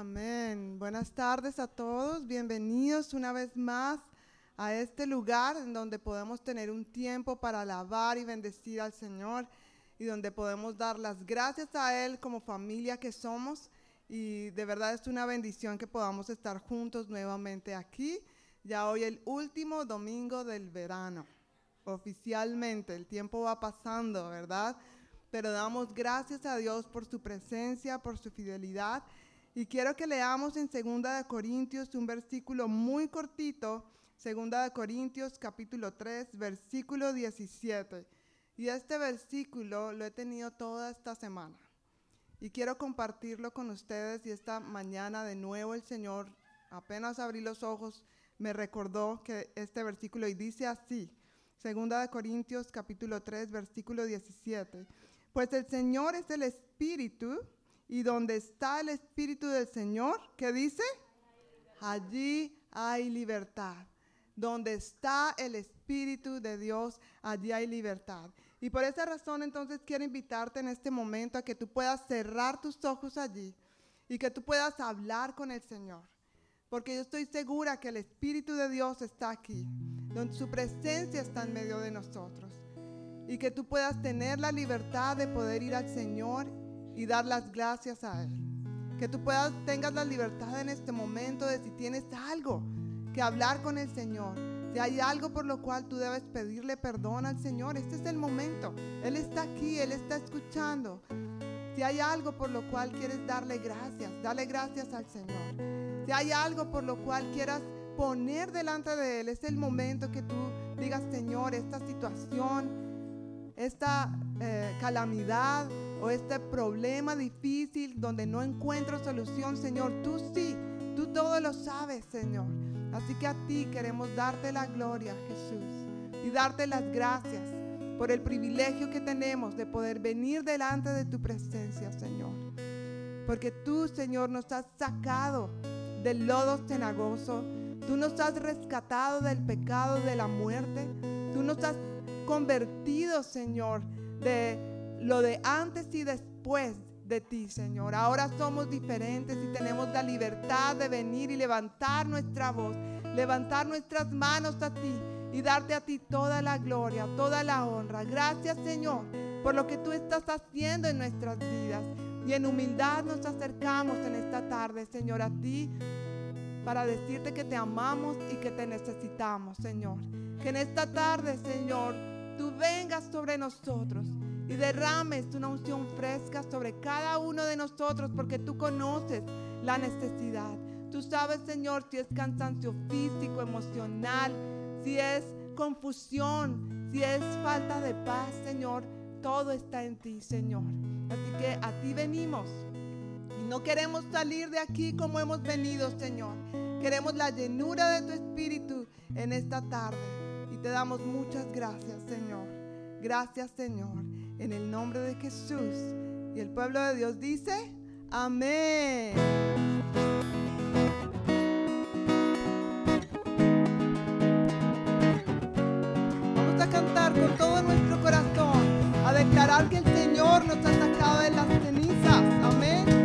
Amén. Buenas tardes a todos. Bienvenidos una vez más a este lugar en donde podemos tener un tiempo para alabar y bendecir al Señor y donde podemos dar las gracias a Él como familia que somos. Y de verdad es una bendición que podamos estar juntos nuevamente aquí. Ya hoy el último domingo del verano. Oficialmente, el tiempo va pasando, ¿verdad? Pero damos gracias a Dios por su presencia, por su fidelidad y quiero que leamos en 2 de Corintios un versículo muy cortito, 2 de Corintios capítulo 3, versículo 17. Y este versículo lo he tenido toda esta semana. Y quiero compartirlo con ustedes y esta mañana de nuevo el Señor, apenas abrí los ojos, me recordó que este versículo y dice así, 2 de Corintios capítulo 3, versículo 17. Pues el Señor es el Espíritu y donde está el Espíritu del Señor, ¿qué dice? Allí hay libertad. Donde está el Espíritu de Dios, allí hay libertad. Y por esa razón entonces quiero invitarte en este momento a que tú puedas cerrar tus ojos allí y que tú puedas hablar con el Señor. Porque yo estoy segura que el Espíritu de Dios está aquí, donde su presencia está en medio de nosotros. Y que tú puedas tener la libertad de poder ir al Señor y dar las gracias a Él. Que tú puedas, tengas la libertad en este momento de si tienes algo que hablar con el Señor. Si hay algo por lo cual tú debes pedirle perdón al Señor, este es el momento. Él está aquí, Él está escuchando. Si hay algo por lo cual quieres darle gracias, dale gracias al Señor. Si hay algo por lo cual quieras poner delante de Él, es el momento que tú digas, Señor, esta situación, esta eh, calamidad, o este problema difícil donde no encuentro solución, Señor, tú sí, tú todo lo sabes, Señor. Así que a ti queremos darte la gloria, Jesús, y darte las gracias por el privilegio que tenemos de poder venir delante de tu presencia, Señor. Porque tú, Señor, nos has sacado del lodo cenagoso, tú nos has rescatado del pecado, de la muerte, tú nos has convertido, Señor, de lo de antes y después de ti, Señor. Ahora somos diferentes y tenemos la libertad de venir y levantar nuestra voz, levantar nuestras manos a ti y darte a ti toda la gloria, toda la honra. Gracias, Señor, por lo que tú estás haciendo en nuestras vidas. Y en humildad nos acercamos en esta tarde, Señor, a ti para decirte que te amamos y que te necesitamos, Señor. Que en esta tarde, Señor, tú vengas sobre nosotros y derrames una unción fresca sobre cada uno de nosotros porque tú conoces la necesidad. Tú sabes, Señor, si es cansancio físico, emocional, si es confusión, si es falta de paz, Señor. Todo está en ti, Señor. Así que a ti venimos. Y no queremos salir de aquí como hemos venido, Señor. Queremos la llenura de tu espíritu en esta tarde. Y te damos muchas gracias, Señor. Gracias, Señor en el nombre de Jesús. Y el pueblo de Dios dice, amén. Vamos a cantar con todo nuestro corazón, a declarar que el Señor nos ha sacado de las cenizas. Amén.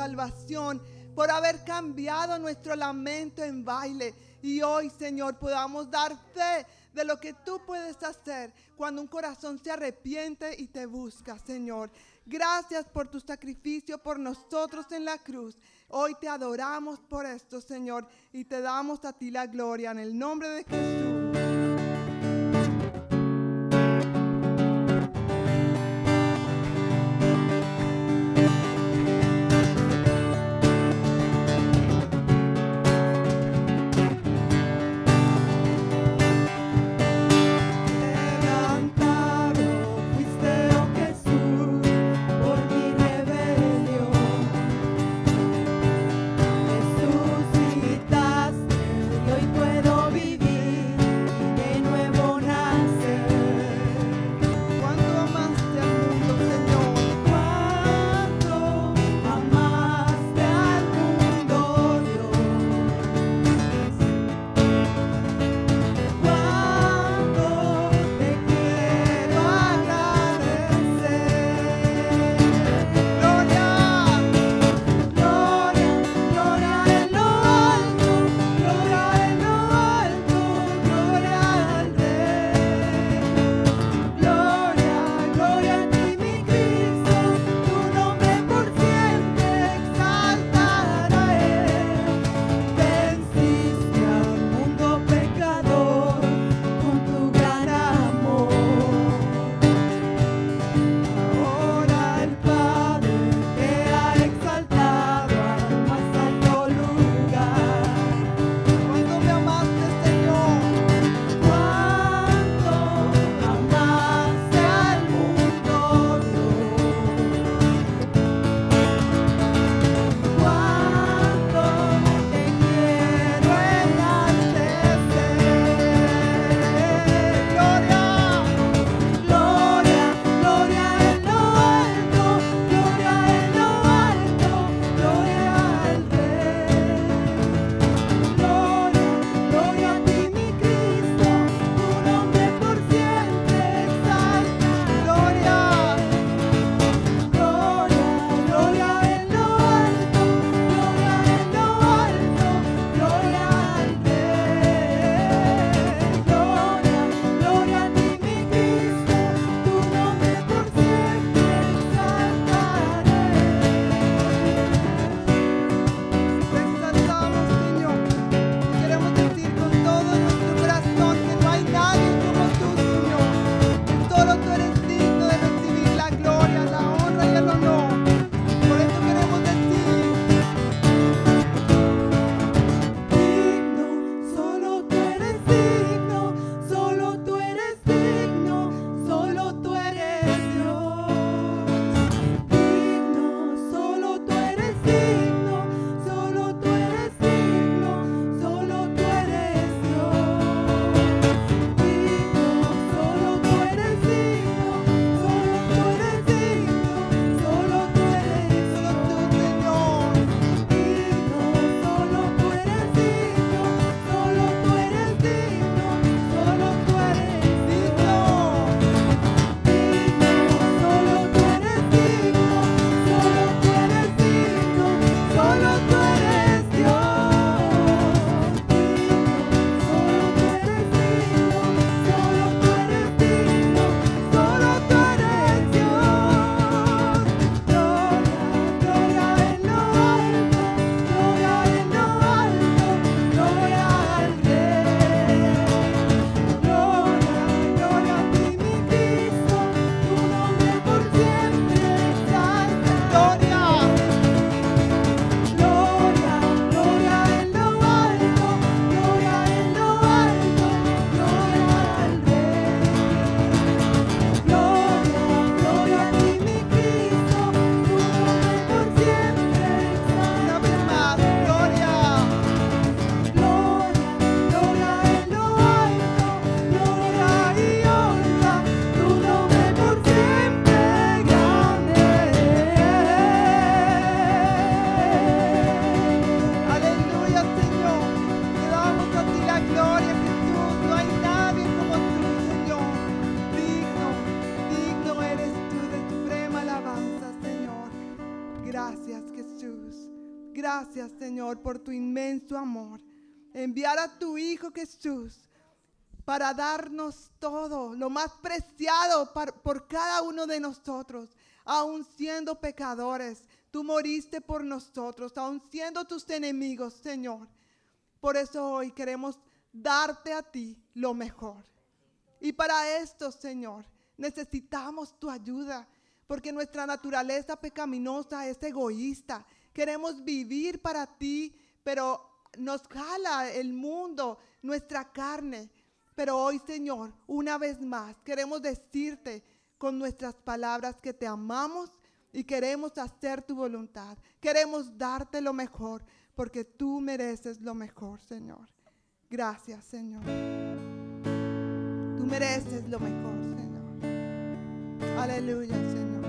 Salvación, por haber cambiado nuestro lamento en baile. Y hoy, Señor, podamos dar fe de lo que tú puedes hacer cuando un corazón se arrepiente y te busca, Señor. Gracias por tu sacrificio por nosotros en la cruz. Hoy te adoramos por esto, Señor, y te damos a ti la gloria en el nombre de Jesús. Enviar a tu Hijo Jesús para darnos todo, lo más preciado por cada uno de nosotros, aun siendo pecadores. Tú moriste por nosotros, aun siendo tus enemigos, Señor. Por eso hoy queremos darte a ti lo mejor. Y para esto, Señor, necesitamos tu ayuda, porque nuestra naturaleza pecaminosa es egoísta. Queremos vivir para ti, pero nos jala el mundo, nuestra carne. Pero hoy, Señor, una vez más, queremos decirte con nuestras palabras que te amamos y queremos hacer tu voluntad. Queremos darte lo mejor, porque tú mereces lo mejor, Señor. Gracias, Señor. Tú mereces lo mejor, Señor. Aleluya, Señor.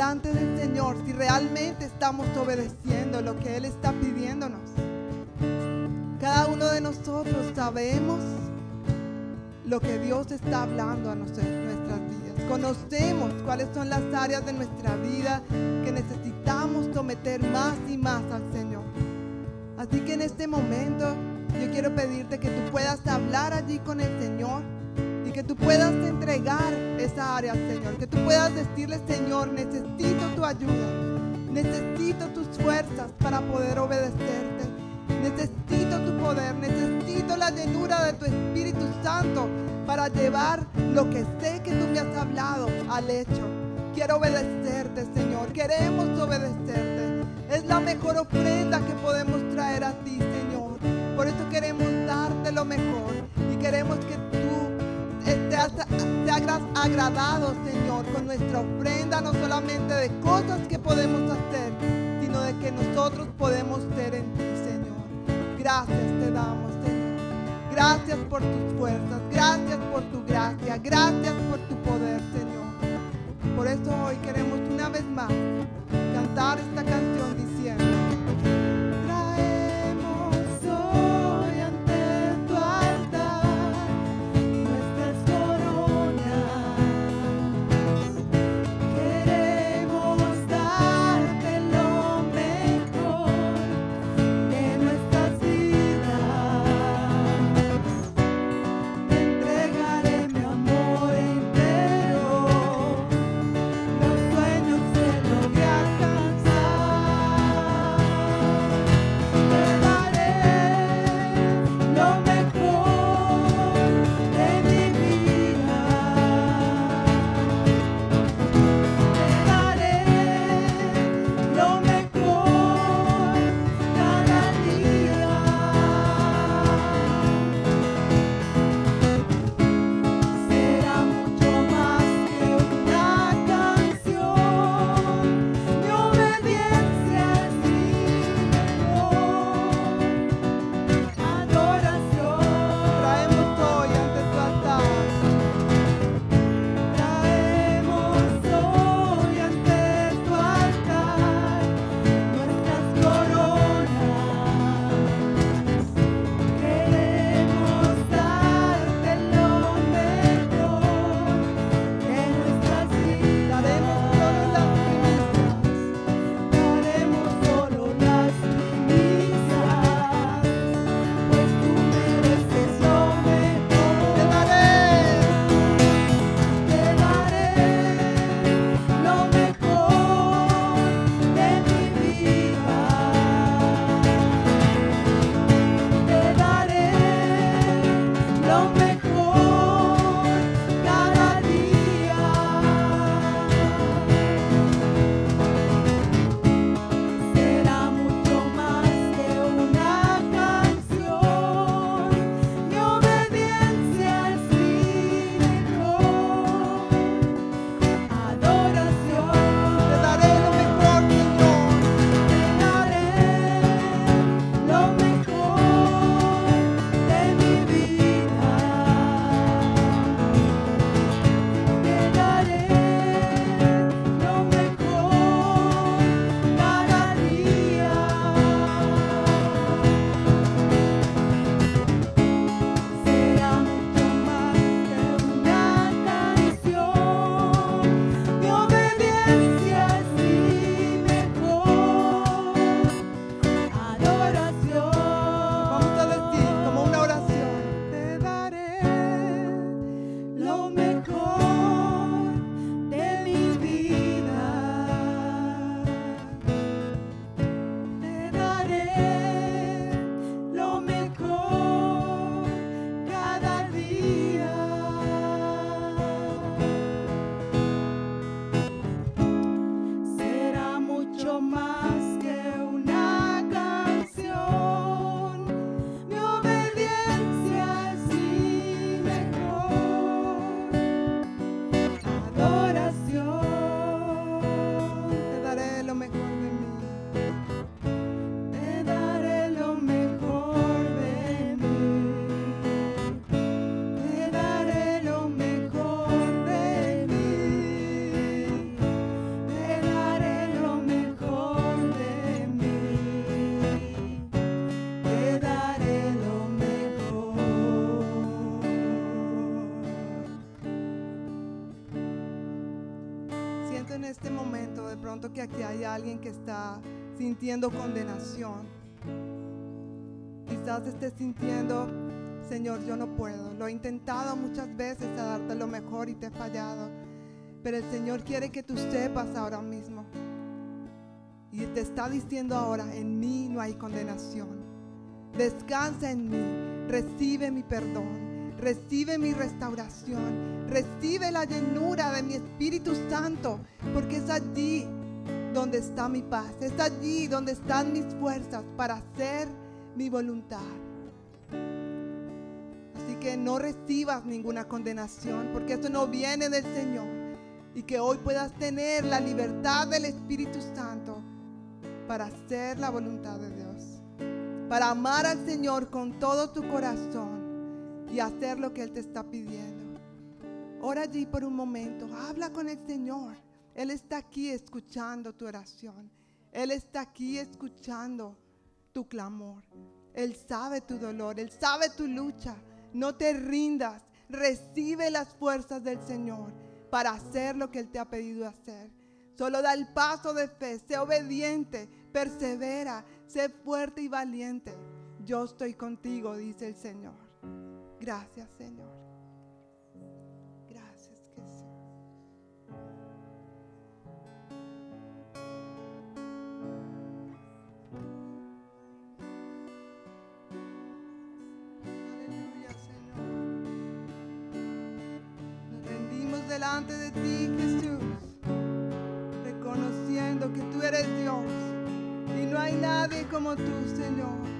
Delante del Señor si realmente estamos obedeciendo lo que Él está pidiéndonos. Cada uno de nosotros sabemos lo que Dios está hablando a nuestras vidas. Conocemos cuáles son las áreas de nuestra vida que necesitamos someter más y más al Señor. Así que en este momento yo quiero pedirte que tú puedas hablar allí con el Señor que tú puedas entregar esa área Señor, que tú puedas decirle, Señor, necesito tu ayuda, necesito tus fuerzas para poder obedecerte, necesito tu poder, necesito la llenura de tu Espíritu Santo para llevar lo que sé que tú me has hablado al hecho. Quiero obedecerte, Señor, queremos obedecerte. Es la mejor ofrenda que podemos traer a ti, Señor. Por eso queremos darte lo mejor y queremos que te has, agradado, Señor, con nuestra ofrenda, no solamente de cosas que podemos hacer, sino de que nosotros podemos ser en ti, Señor. Gracias te damos, Señor. Gracias por tus fuerzas, gracias por tu gracia, gracias por tu poder, Señor. Por eso hoy queremos una vez más cantar esta canción diciendo. Hay alguien que está sintiendo condenación. Quizás esté sintiendo, Señor, yo no puedo. Lo he intentado muchas veces a darte lo mejor y te he fallado. Pero el Señor quiere que tú sepas ahora mismo. Y te está diciendo ahora, en mí no hay condenación. Descansa en mí, recibe mi perdón, recibe mi restauración, recibe la llenura de mi Espíritu Santo, porque es allí donde está mi paz. Es allí donde están mis fuerzas para hacer mi voluntad. Así que no recibas ninguna condenación porque esto no viene del Señor. Y que hoy puedas tener la libertad del Espíritu Santo para hacer la voluntad de Dios. Para amar al Señor con todo tu corazón y hacer lo que Él te está pidiendo. Ora allí por un momento. Habla con el Señor. Él está aquí escuchando tu oración. Él está aquí escuchando tu clamor. Él sabe tu dolor, Él sabe tu lucha. No te rindas. Recibe las fuerzas del Señor para hacer lo que Él te ha pedido hacer. Solo da el paso de fe, sé obediente, persevera, sé fuerte y valiente. Yo estoy contigo, dice el Señor. Gracias, Señor. Delante de ti, Jesús, reconociendo que tú eres Dios y no hay nadie como tú, Señor.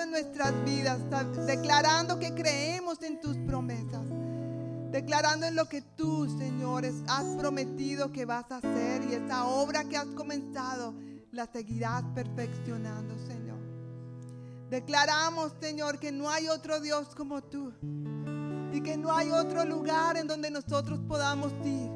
En nuestras vidas, declarando que creemos en tus promesas, declarando en lo que tú, señores, has prometido que vas a hacer y esa obra que has comenzado la seguirás perfeccionando, Señor. Declaramos, Señor, que no hay otro Dios como tú y que no hay otro lugar en donde nosotros podamos ir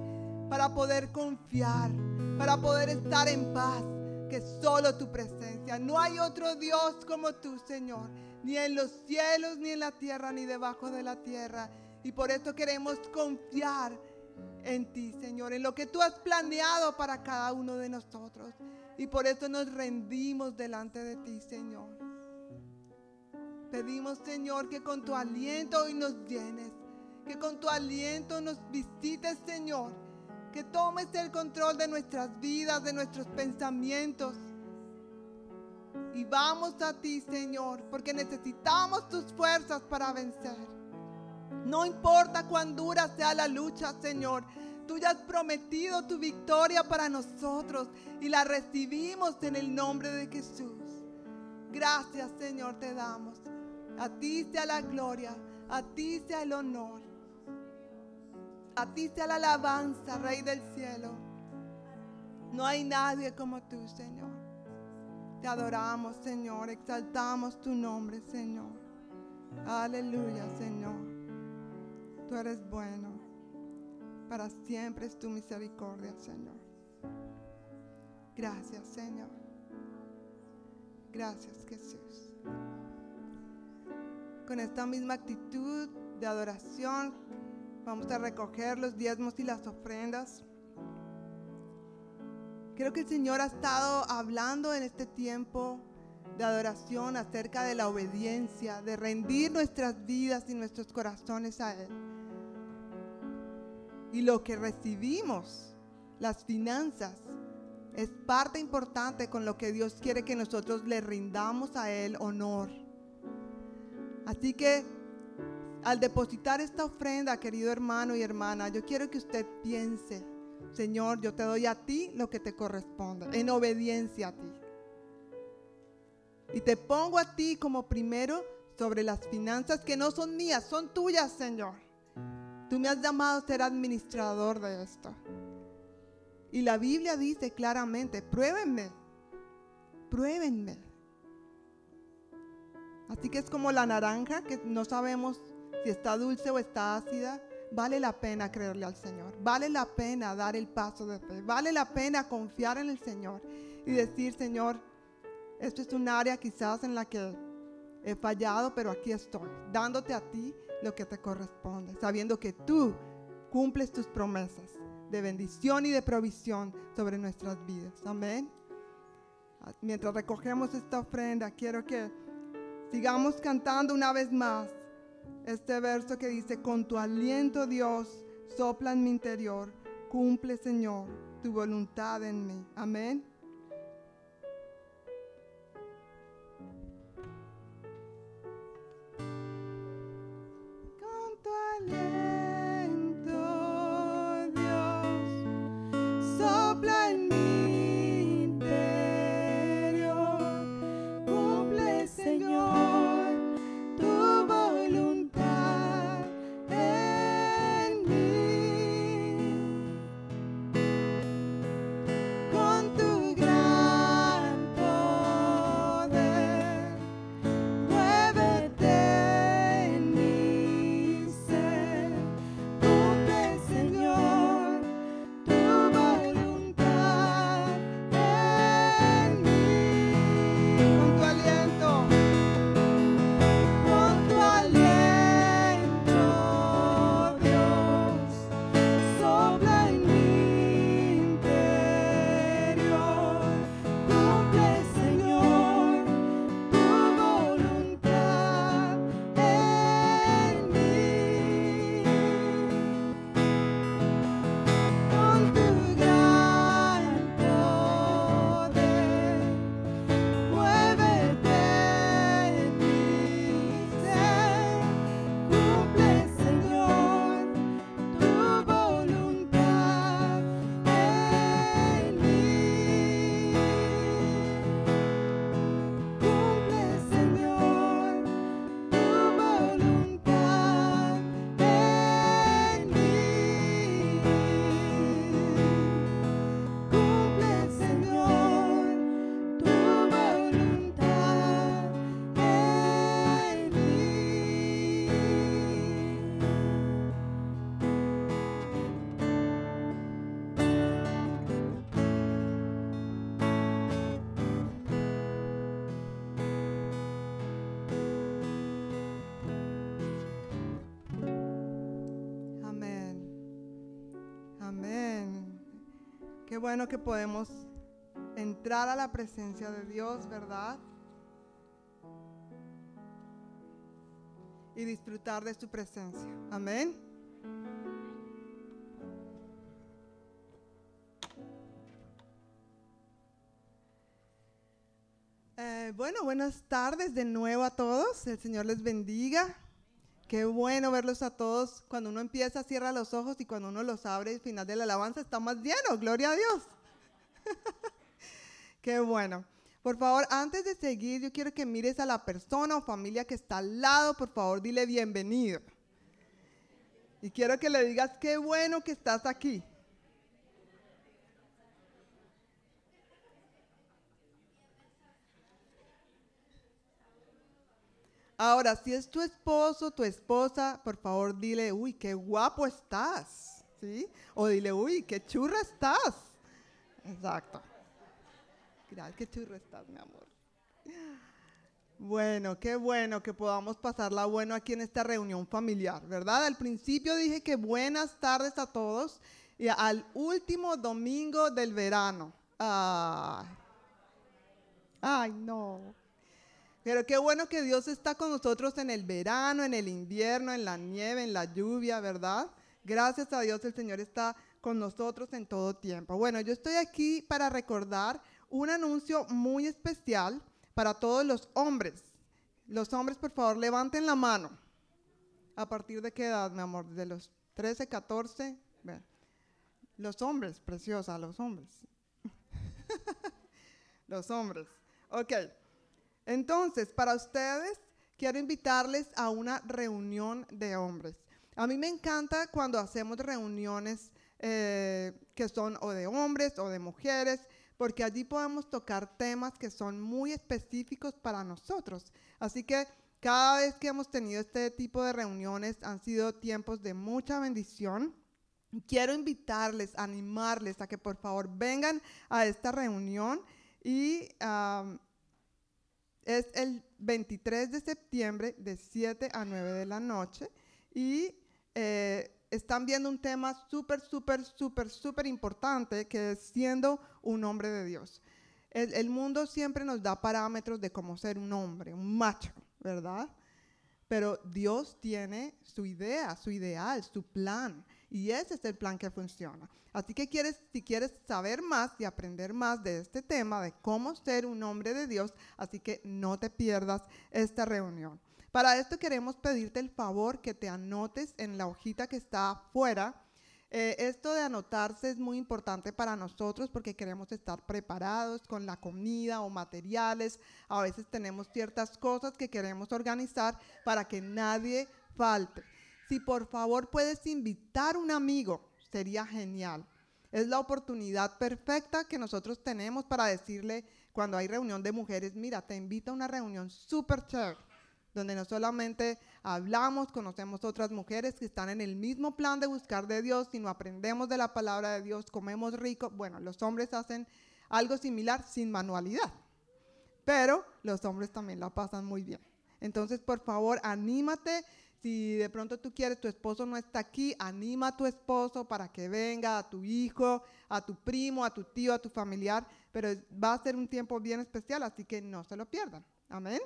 para poder confiar, para poder estar en paz, que solo tu presencia. No hay otro Dios como tú, Señor, ni en los cielos, ni en la tierra, ni debajo de la tierra. Y por eso queremos confiar en ti, Señor, en lo que tú has planeado para cada uno de nosotros. Y por eso nos rendimos delante de ti, Señor. Pedimos, Señor, que con tu aliento hoy nos llenes, que con tu aliento nos visites, Señor, que tomes el control de nuestras vidas, de nuestros pensamientos. Y vamos a ti, Señor, porque necesitamos tus fuerzas para vencer. No importa cuán dura sea la lucha, Señor. Tú ya has prometido tu victoria para nosotros y la recibimos en el nombre de Jesús. Gracias, Señor, te damos. A ti sea la gloria, a ti sea el honor. A ti sea la alabanza, Rey del cielo. No hay nadie como tú, Señor. Te adoramos, Señor. Exaltamos tu nombre, Señor. Aleluya, Señor. Tú eres bueno. Para siempre es tu misericordia, Señor. Gracias, Señor. Gracias, Jesús. Con esta misma actitud de adoración, vamos a recoger los diezmos y las ofrendas. Creo que el Señor ha estado hablando en este tiempo de adoración acerca de la obediencia, de rendir nuestras vidas y nuestros corazones a Él. Y lo que recibimos, las finanzas, es parte importante con lo que Dios quiere que nosotros le rindamos a Él honor. Así que al depositar esta ofrenda, querido hermano y hermana, yo quiero que usted piense, Señor, yo te doy a ti lo que te corresponde, en obediencia a ti. Y te pongo a ti como primero sobre las finanzas que no son mías, son tuyas, Señor. Tú me has llamado a ser administrador de esto. Y la Biblia dice claramente, pruébenme, pruébenme. Así que es como la naranja que no sabemos si está dulce o está ácida. Vale la pena creerle al Señor. Vale la pena dar el paso de fe. Vale la pena confiar en el Señor y decir, Señor, esto es un área quizás en la que he fallado, pero aquí estoy, dándote a ti lo que te corresponde, sabiendo que tú cumples tus promesas de bendición y de provisión sobre nuestras vidas. Amén. Mientras recogemos esta ofrenda, quiero que sigamos cantando una vez más este verso que dice, con tu aliento Dios sopla en mi interior, cumple Señor tu voluntad en mí. Amén. Con tu aliento, Qué bueno que podemos entrar a la presencia de Dios, ¿verdad? Y disfrutar de su presencia. Amén. Eh, bueno, buenas tardes de nuevo a todos. El Señor les bendiga. Qué bueno verlos a todos. Cuando uno empieza, cierra los ojos y cuando uno los abre, el final de la alabanza está más lleno. Gloria a Dios. Qué bueno. Por favor, antes de seguir, yo quiero que mires a la persona o familia que está al lado. Por favor, dile bienvenido. Y quiero que le digas, qué bueno que estás aquí. Ahora, si es tu esposo, tu esposa, por favor dile, uy, qué guapo estás, ¿sí? O dile, uy, qué churra estás. Exacto. Gracias, qué churra estás, mi amor. Bueno, qué bueno que podamos pasarla bueno aquí en esta reunión familiar, ¿verdad? Al principio dije que buenas tardes a todos y al último domingo del verano. Ay, ay no. Pero qué bueno que Dios está con nosotros en el verano, en el invierno, en la nieve, en la lluvia, ¿verdad? Gracias a Dios el Señor está con nosotros en todo tiempo. Bueno, yo estoy aquí para recordar un anuncio muy especial para todos los hombres. Los hombres, por favor, levanten la mano. ¿A partir de qué edad, mi amor? ¿De los 13, 14? Los hombres, preciosa, los hombres. los hombres. Ok. Entonces, para ustedes, quiero invitarles a una reunión de hombres. A mí me encanta cuando hacemos reuniones eh, que son o de hombres o de mujeres, porque allí podemos tocar temas que son muy específicos para nosotros. Así que cada vez que hemos tenido este tipo de reuniones han sido tiempos de mucha bendición. Quiero invitarles, animarles a que por favor vengan a esta reunión y es el 23 de septiembre de 7 a 9 de la noche y eh, están viendo un tema súper, súper, súper, súper importante que es siendo un hombre de Dios. El, el, mundo siempre nos da parámetros de cómo ser un hombre, un macho, ¿verdad? Pero Dios tiene su idea, su ideal, su plan. Y ese es el plan que funciona. Así que quieres, si quieres saber más y aprender más de este tema, de cómo ser un hombre de Dios, así que no te pierdas esta reunión. Para esto queremos pedirte el favor que te anotes en la hojita que está afuera. Eh, esto de anotarse es muy importante para nosotros porque queremos estar preparados con la comida o materiales. A veces tenemos ciertas cosas que queremos organizar para que nadie falte. Si por favor puedes invitar un amigo, sería genial. Es la oportunidad perfecta que nosotros tenemos para decirle cuando hay reunión de mujeres, mira, te invito a una reunión súper chévere, donde no solamente hablamos, conocemos otras mujeres que están en el mismo plan de buscar de Dios, sino aprendemos de la palabra de Dios, comemos rico. Bueno, los hombres hacen algo similar sin manualidad, pero los hombres también la pasan muy bien. Entonces, por favor, anímate si de pronto tú quieres, tu esposo no está aquí, anima a tu esposo para que venga, a tu hijo, a tu primo, a tu tío, a tu familiar, pero va a ser un tiempo bien especial, así que no se lo pierdan. Amén.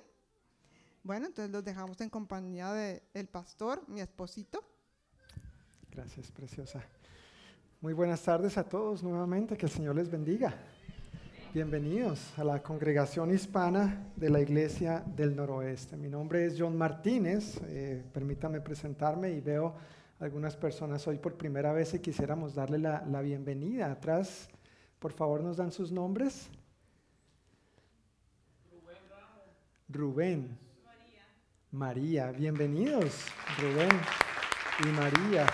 Bueno, entonces los dejamos en compañía del el pastor, mi esposito. Gracias, preciosa. Muy buenas tardes a todos nuevamente, que el Señor les bendiga. Bienvenidos a la congregación hispana de la Iglesia del Noroeste. Mi nombre es John Martínez, eh, permítame presentarme y veo algunas personas hoy por primera vez y quisiéramos darle la, bienvenida. Atrás, por favor, nos dan sus nombres. Rubén. María. María, bienvenidos, Rubén y María.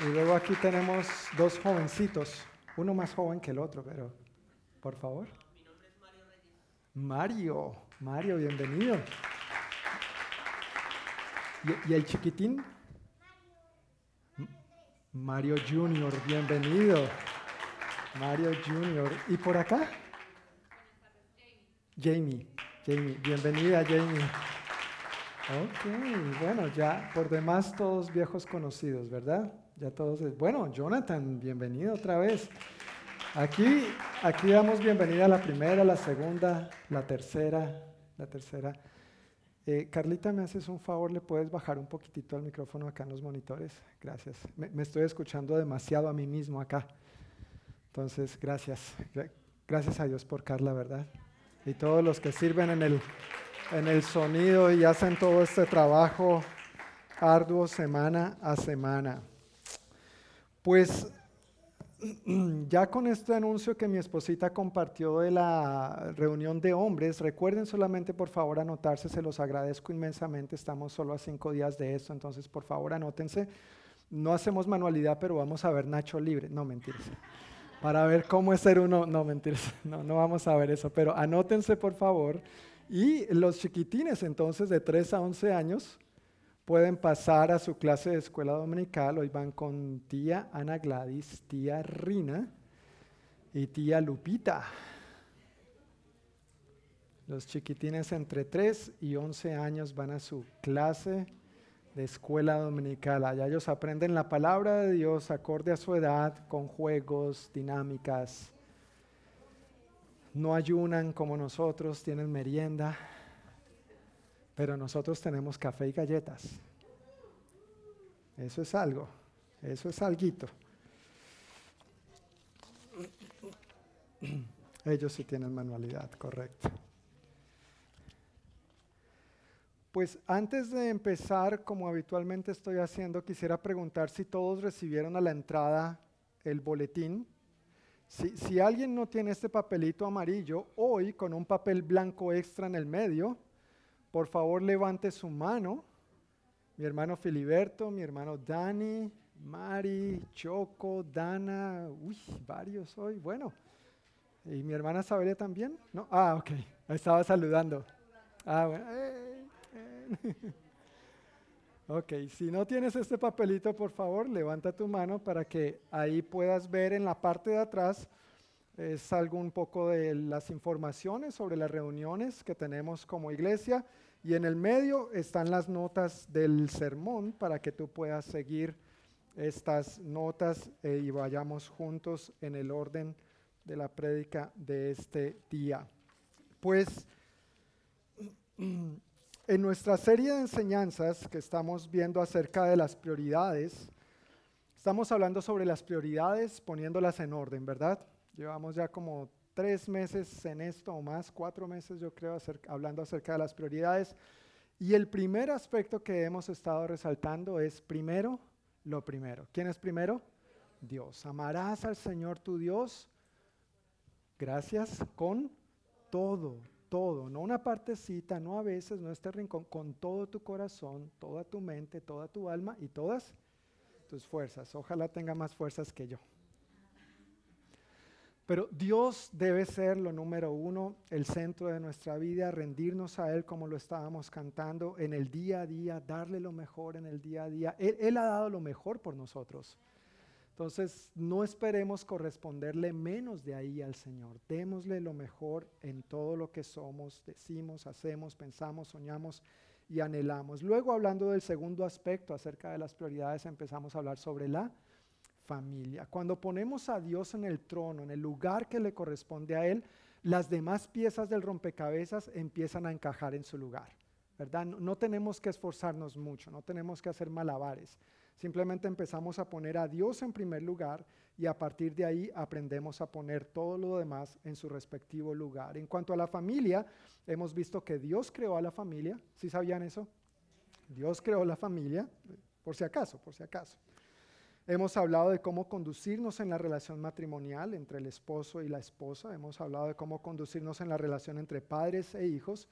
Y luego aquí tenemos dos jovencitos, uno más joven que el otro, pero por favor. Mi nombre es Mario Reyes. Mario, Mario, bienvenido. ¿Y, el chiquitín? Mario Junior, bienvenido. Mario Junior. ¿Y por acá? Jamie. Jamie, bienvenida Jamie. Ok, bueno, ya por demás todos viejos conocidos, ¿verdad? ya todos. Bueno, Jonathan, bienvenido otra vez. Aquí, aquí damos bienvenida a la primera, la segunda, la tercera, la tercera. Eh, Carlita, ¿me haces un favor? ¿Le puedes bajar un poquitito al micrófono acá en los monitores? Gracias. Me, estoy escuchando demasiado a mí mismo acá. Entonces, gracias. Gracias a Dios por Carla, ¿verdad? Y todos los que sirven en el, en el sonido y hacen todo este trabajo arduo semana a semana. Pues ya con este anuncio que mi esposita compartió de la reunión de hombres, recuerden solamente por favor anotarse, se los agradezco inmensamente, estamos solo a cinco días de esto, entonces por favor anótense. No hacemos manualidad, pero vamos a ver Nacho libre, no mentiras. Para ver cómo es ser uno, no mentiras, no, no vamos a ver eso, pero anótense por favor. Y los chiquitines entonces de 3 a 11 años, pueden pasar a su clase de escuela dominical. Hoy van con tía Ana Gladys, tía Rina y tía Lupita. Los chiquitines entre 3 y 11 años van a su clase de escuela dominical. Allá ellos aprenden la palabra de Dios acorde a su edad, con juegos, dinámicas. No ayunan como nosotros, tienen merienda pero nosotros tenemos café y galletas. Eso es algo, eso es alguito. Ellos sí tienen manualidad, correcto. Pues antes de empezar, como habitualmente estoy haciendo, quisiera preguntar si todos recibieron a la entrada el boletín. Si, si alguien no tiene este papelito amarillo, hoy con un papel blanco extra en el medio, por favor levante su mano. Mi hermano Filiberto, mi hermano Dani, Mari, Choco, Dana, uy, varios hoy. Bueno, ¿y mi hermana Sabelia también? ¿No? Ah, ok, estaba saludando. Ah, bueno. ok, si no tienes este papelito, por favor, levanta tu mano para que ahí puedas ver en la parte de atrás es algo un poco de las informaciones sobre las reuniones que tenemos como iglesia y en el medio están las notas del sermón para que tú puedas seguir estas notas eh, y vayamos juntos en el orden de la prédica de este día. Pues en nuestra serie de enseñanzas que estamos viendo acerca de las prioridades, estamos hablando sobre las prioridades poniéndolas en orden, ¿verdad? Llevamos ya como tres meses en esto o más, cuatro meses yo creo, hablando acerca de las prioridades. Y el primer aspecto que hemos estado resaltando es primero lo primero. ¿Quién es primero? Dios. Amarás al Señor tu Dios, gracias, con todo, todo, no una partecita, no a veces, no este rincón, con todo tu corazón, toda tu mente, toda tu alma y todas tus fuerzas. Ojalá tenga más fuerzas que yo. Pero Dios debe ser lo número uno, el centro de nuestra vida, rendirnos a Él como lo estábamos cantando en el día a día, darle lo mejor en el día a día. Él, ha dado lo mejor por nosotros. Entonces, no esperemos corresponderle menos de ahí al Señor. Démosle lo mejor en todo lo que somos, decimos, hacemos, pensamos, soñamos y anhelamos. Luego, hablando del segundo aspecto acerca de las prioridades, empezamos a hablar sobre la familia. Cuando ponemos a Dios en el trono, en el lugar que le corresponde a Él, las demás piezas del rompecabezas empiezan a encajar en su lugar. ¿verdad? No, tenemos que esforzarnos mucho, no tenemos que hacer malabares. Simplemente empezamos a poner a Dios en primer lugar y a partir de ahí aprendemos a poner todo lo demás en su respectivo lugar. En cuanto a la familia, hemos visto que Dios creó a la familia. ¿Sí sabían eso? Dios creó la familia, por si acaso, por si acaso. Hemos hablado de cómo conducirnos en la relación matrimonial entre el esposo y la esposa. Hemos hablado de cómo conducirnos en la relación entre padres e hijos.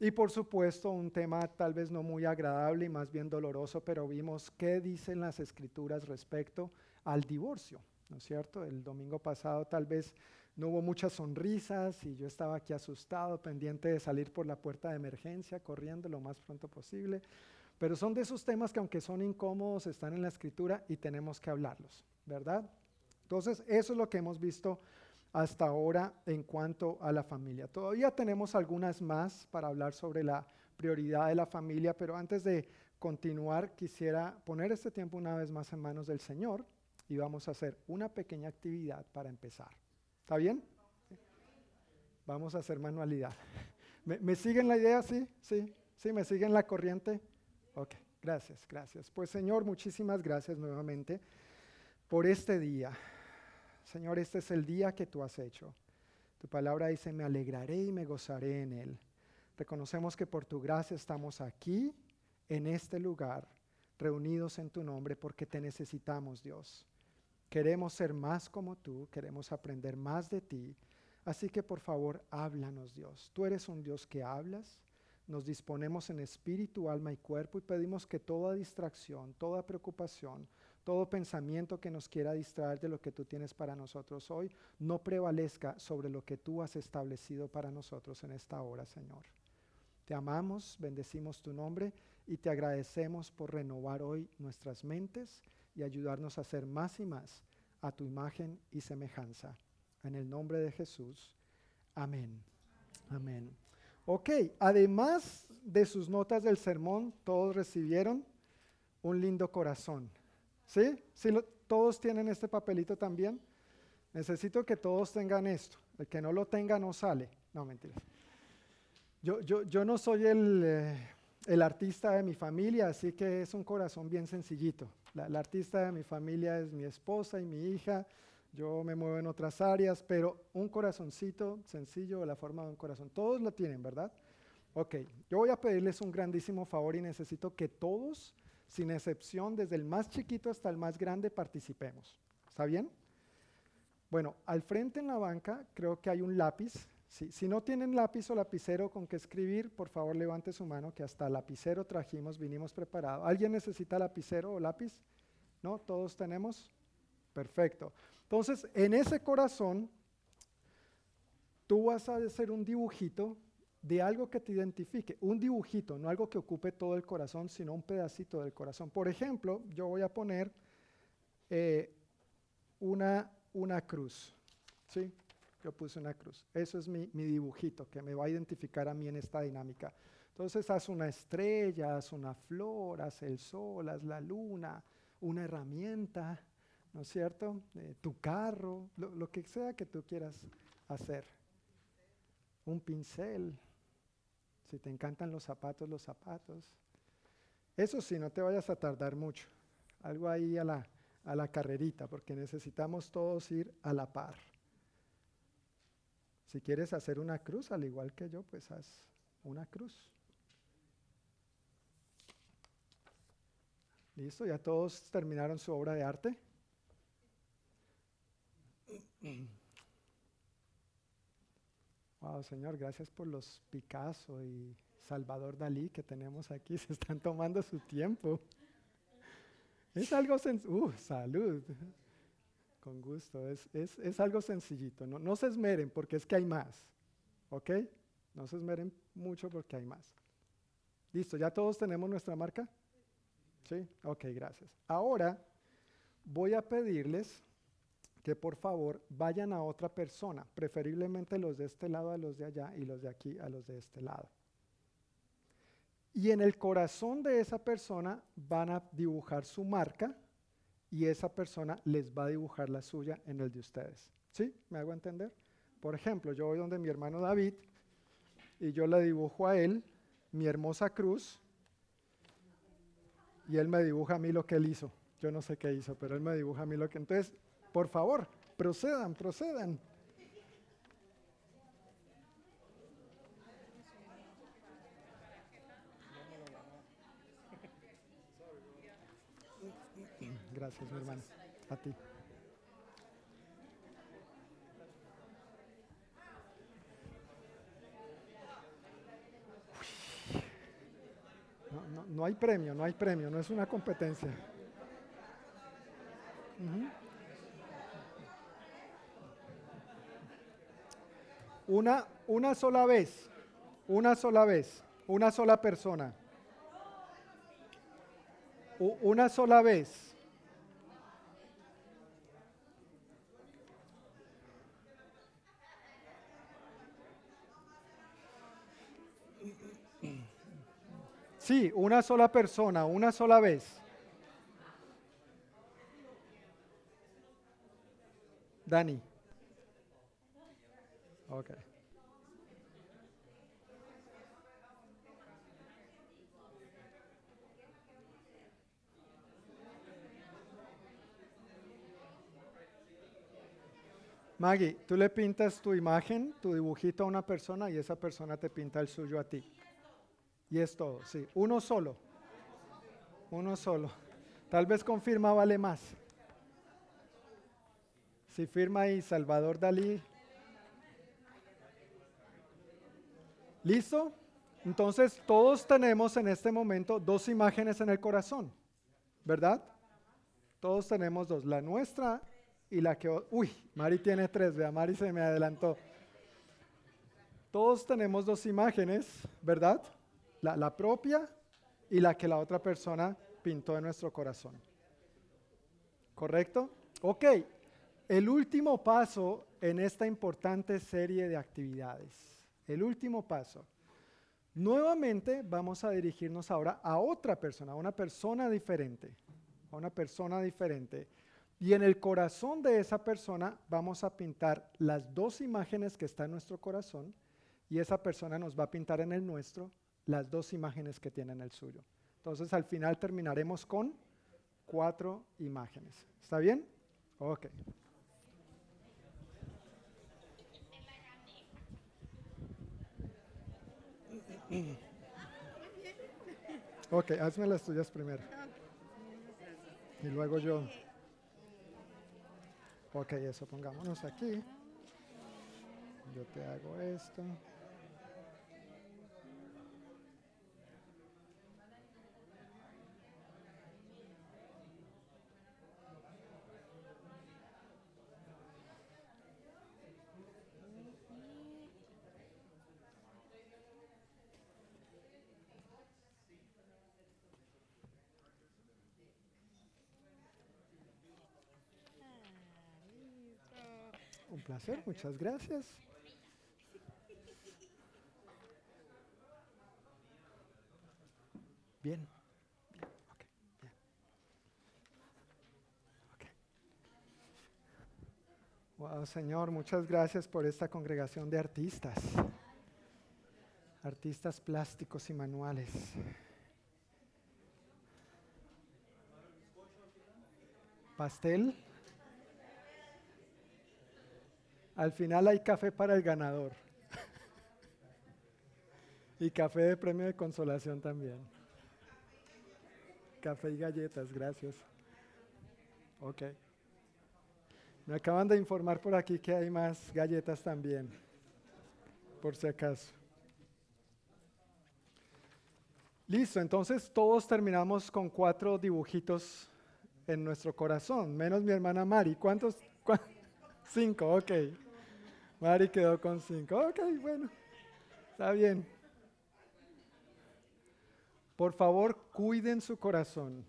Y por supuesto, un tema tal vez no muy agradable y más bien doloroso, pero vimos qué dicen las escrituras respecto al divorcio, ¿no es cierto? El domingo pasado tal vez no hubo muchas sonrisas y yo estaba aquí asustado, pendiente de salir por la puerta de emergencia, corriendo lo más pronto posible. Pero son de esos temas que aunque son incómodos, están en la escritura y tenemos que hablarlos, ¿verdad? Entonces, eso es lo que hemos visto hasta ahora en cuanto a la familia. Todavía tenemos algunas más para hablar sobre la prioridad de la familia, pero antes de continuar, quisiera poner este tiempo una vez más en manos del Señor y vamos a hacer una pequeña actividad para empezar. ¿Está bien? Vamos a hacer manualidad. ¿Me, siguen la idea? ¿Sí? ¿Sí? ¿Sí? ¿Me siguen la corriente? Ok, gracias, gracias. Pues Señor, muchísimas gracias nuevamente por este día. Señor, este es el día que tú has hecho. Tu palabra dice, me alegraré y me gozaré en él. Reconocemos que por tu gracia estamos aquí, en este lugar, reunidos en tu nombre, porque te necesitamos, Dios. Queremos ser más como tú, queremos aprender más de ti. Así que por favor, háblanos, Dios. Tú eres un Dios que hablas. Nos disponemos en espíritu, alma y cuerpo y pedimos que toda distracción, toda preocupación, todo pensamiento que nos quiera distraer de lo que tú tienes para nosotros hoy, no prevalezca sobre lo que tú has establecido para nosotros en esta hora, Señor. Te amamos, bendecimos tu nombre y te agradecemos por renovar hoy nuestras mentes y ayudarnos a ser más y más a tu imagen y semejanza. En el nombre de Jesús. Amén. Amén. Ok, además de sus notas del sermón, todos recibieron un lindo corazón. ¿Sí? ¿Sí ¿Todos tienen este papelito también? Necesito que todos tengan esto. El que no lo tenga no sale. No, mentiras. Yo, yo, yo no soy el, eh, el, artista de mi familia, así que es un corazón bien sencillito. La, la, artista de mi familia es mi esposa y mi hija. Yo me muevo en otras áreas, pero un corazoncito sencillo, la forma de un corazón. Todos lo tienen, ¿verdad? Ok, yo voy a pedirles un grandísimo favor y necesito que todos sin excepción, desde el más chiquito hasta el más grande, participemos. ¿Está bien? Bueno, al frente en la banca creo que hay un lápiz. Si, no tienen lápiz o lapicero con que escribir, por favor levante su mano, que hasta lapicero trajimos, vinimos preparados. ¿Alguien necesita lapicero o lápiz? ¿No? ¿Todos tenemos? Perfecto. Entonces, en ese corazón, tú vas a hacer un dibujito de algo que te identifique, un dibujito, no algo que ocupe todo el corazón, sino un pedacito del corazón. Por ejemplo, yo voy a poner eh, una, una cruz, ¿sí? Yo puse una cruz. Eso es mi, mi, dibujito que me va a identificar a mí en esta dinámica. Entonces, haz una estrella, haz una flor, haz el sol, haz la luna, una herramienta, ¿no es cierto? Eh, tu carro, lo, lo que sea que tú quieras hacer. Un pincel, si te encantan los zapatos, los zapatos. Eso sí, no te vayas a tardar mucho. Algo ahí a la, a la carrerita, porque necesitamos todos ir a la par. Si quieres hacer una cruz, al igual que yo, pues haz una cruz. Listo, ya todos terminaron su obra de arte. Wow, Señor, gracias por los Picasso y Salvador Dalí que tenemos aquí. Se están tomando su tiempo. Es algo sencillo. Uh, salud. Con gusto. Es, es, es algo sencillito. No, no se esmeren porque es que hay más. ¿Ok? No se esmeren mucho porque hay más. Listo, ¿ya todos tenemos nuestra marca? Sí, ok, gracias. Ahora voy a pedirles que por favor vayan a otra persona, preferiblemente los de este lado a los de allá y los de aquí a los de este lado. Y en el corazón de esa persona van a dibujar su marca y esa persona les va a dibujar la suya en el de ustedes. ¿Sí? ¿Me hago entender? Por ejemplo, yo voy donde mi hermano David y yo le dibujo a él mi hermosa cruz y él me dibuja a mí lo que él hizo. Yo no sé qué hizo, pero él me dibuja a mí lo que... Entonces, por favor, procedan, procedan. Gracias, mi hermano. A ti. No, hay premio, no hay premio, no es una competencia. Una, una sola vez, una sola vez, una sola persona. una sola vez. Sí, una sola persona, una sola vez. Dani. Ok. Maggie, tú le pintas tu imagen, tu dibujito a una persona y esa persona te pinta el suyo a ti. Y es todo, sí. Uno solo. Uno solo. Tal vez con firma vale más. Si firma ahí Salvador Dalí. ¿Listo? Entonces todos tenemos en este momento dos imágenes en el corazón, ¿verdad? Todos tenemos dos, la nuestra y la que... Uy, Mari tiene tres, vea, Mari se me adelantó. Todos tenemos dos imágenes, ¿verdad? La, la propia y la que la otra persona pintó en nuestro corazón. ¿Correcto? Ok, el último paso en esta importante serie de actividades. El último paso. Nuevamente vamos a dirigirnos ahora a otra persona, a una persona diferente, a una persona diferente. Y en el corazón de esa persona vamos a pintar las dos imágenes que están en nuestro corazón y esa persona nos va a pintar en el nuestro las dos imágenes que tiene en el suyo. Entonces al final terminaremos con cuatro imágenes. ¿Está bien? Ok. Ok, hazme las tuyas primero. Y luego yo. Ok, eso pongámonos aquí. Yo te hago esto. Un muchas gracias. Bien. Wow, Señor, muchas gracias por esta congregación de artistas, artistas plásticos y manuales. Pastel. Al final hay café para el ganador. y café de premio de consolación también. Café y galletas, gracias. Ok. Me acaban de informar por aquí que hay más galletas también, por si acaso. Listo, entonces todos terminamos con cuatro dibujitos en nuestro corazón, menos mi hermana Mari. ¿Cuántos? Cinco, ok. Mari quedó con cinco. Ok, bueno, está bien. Por favor, cuiden su corazón.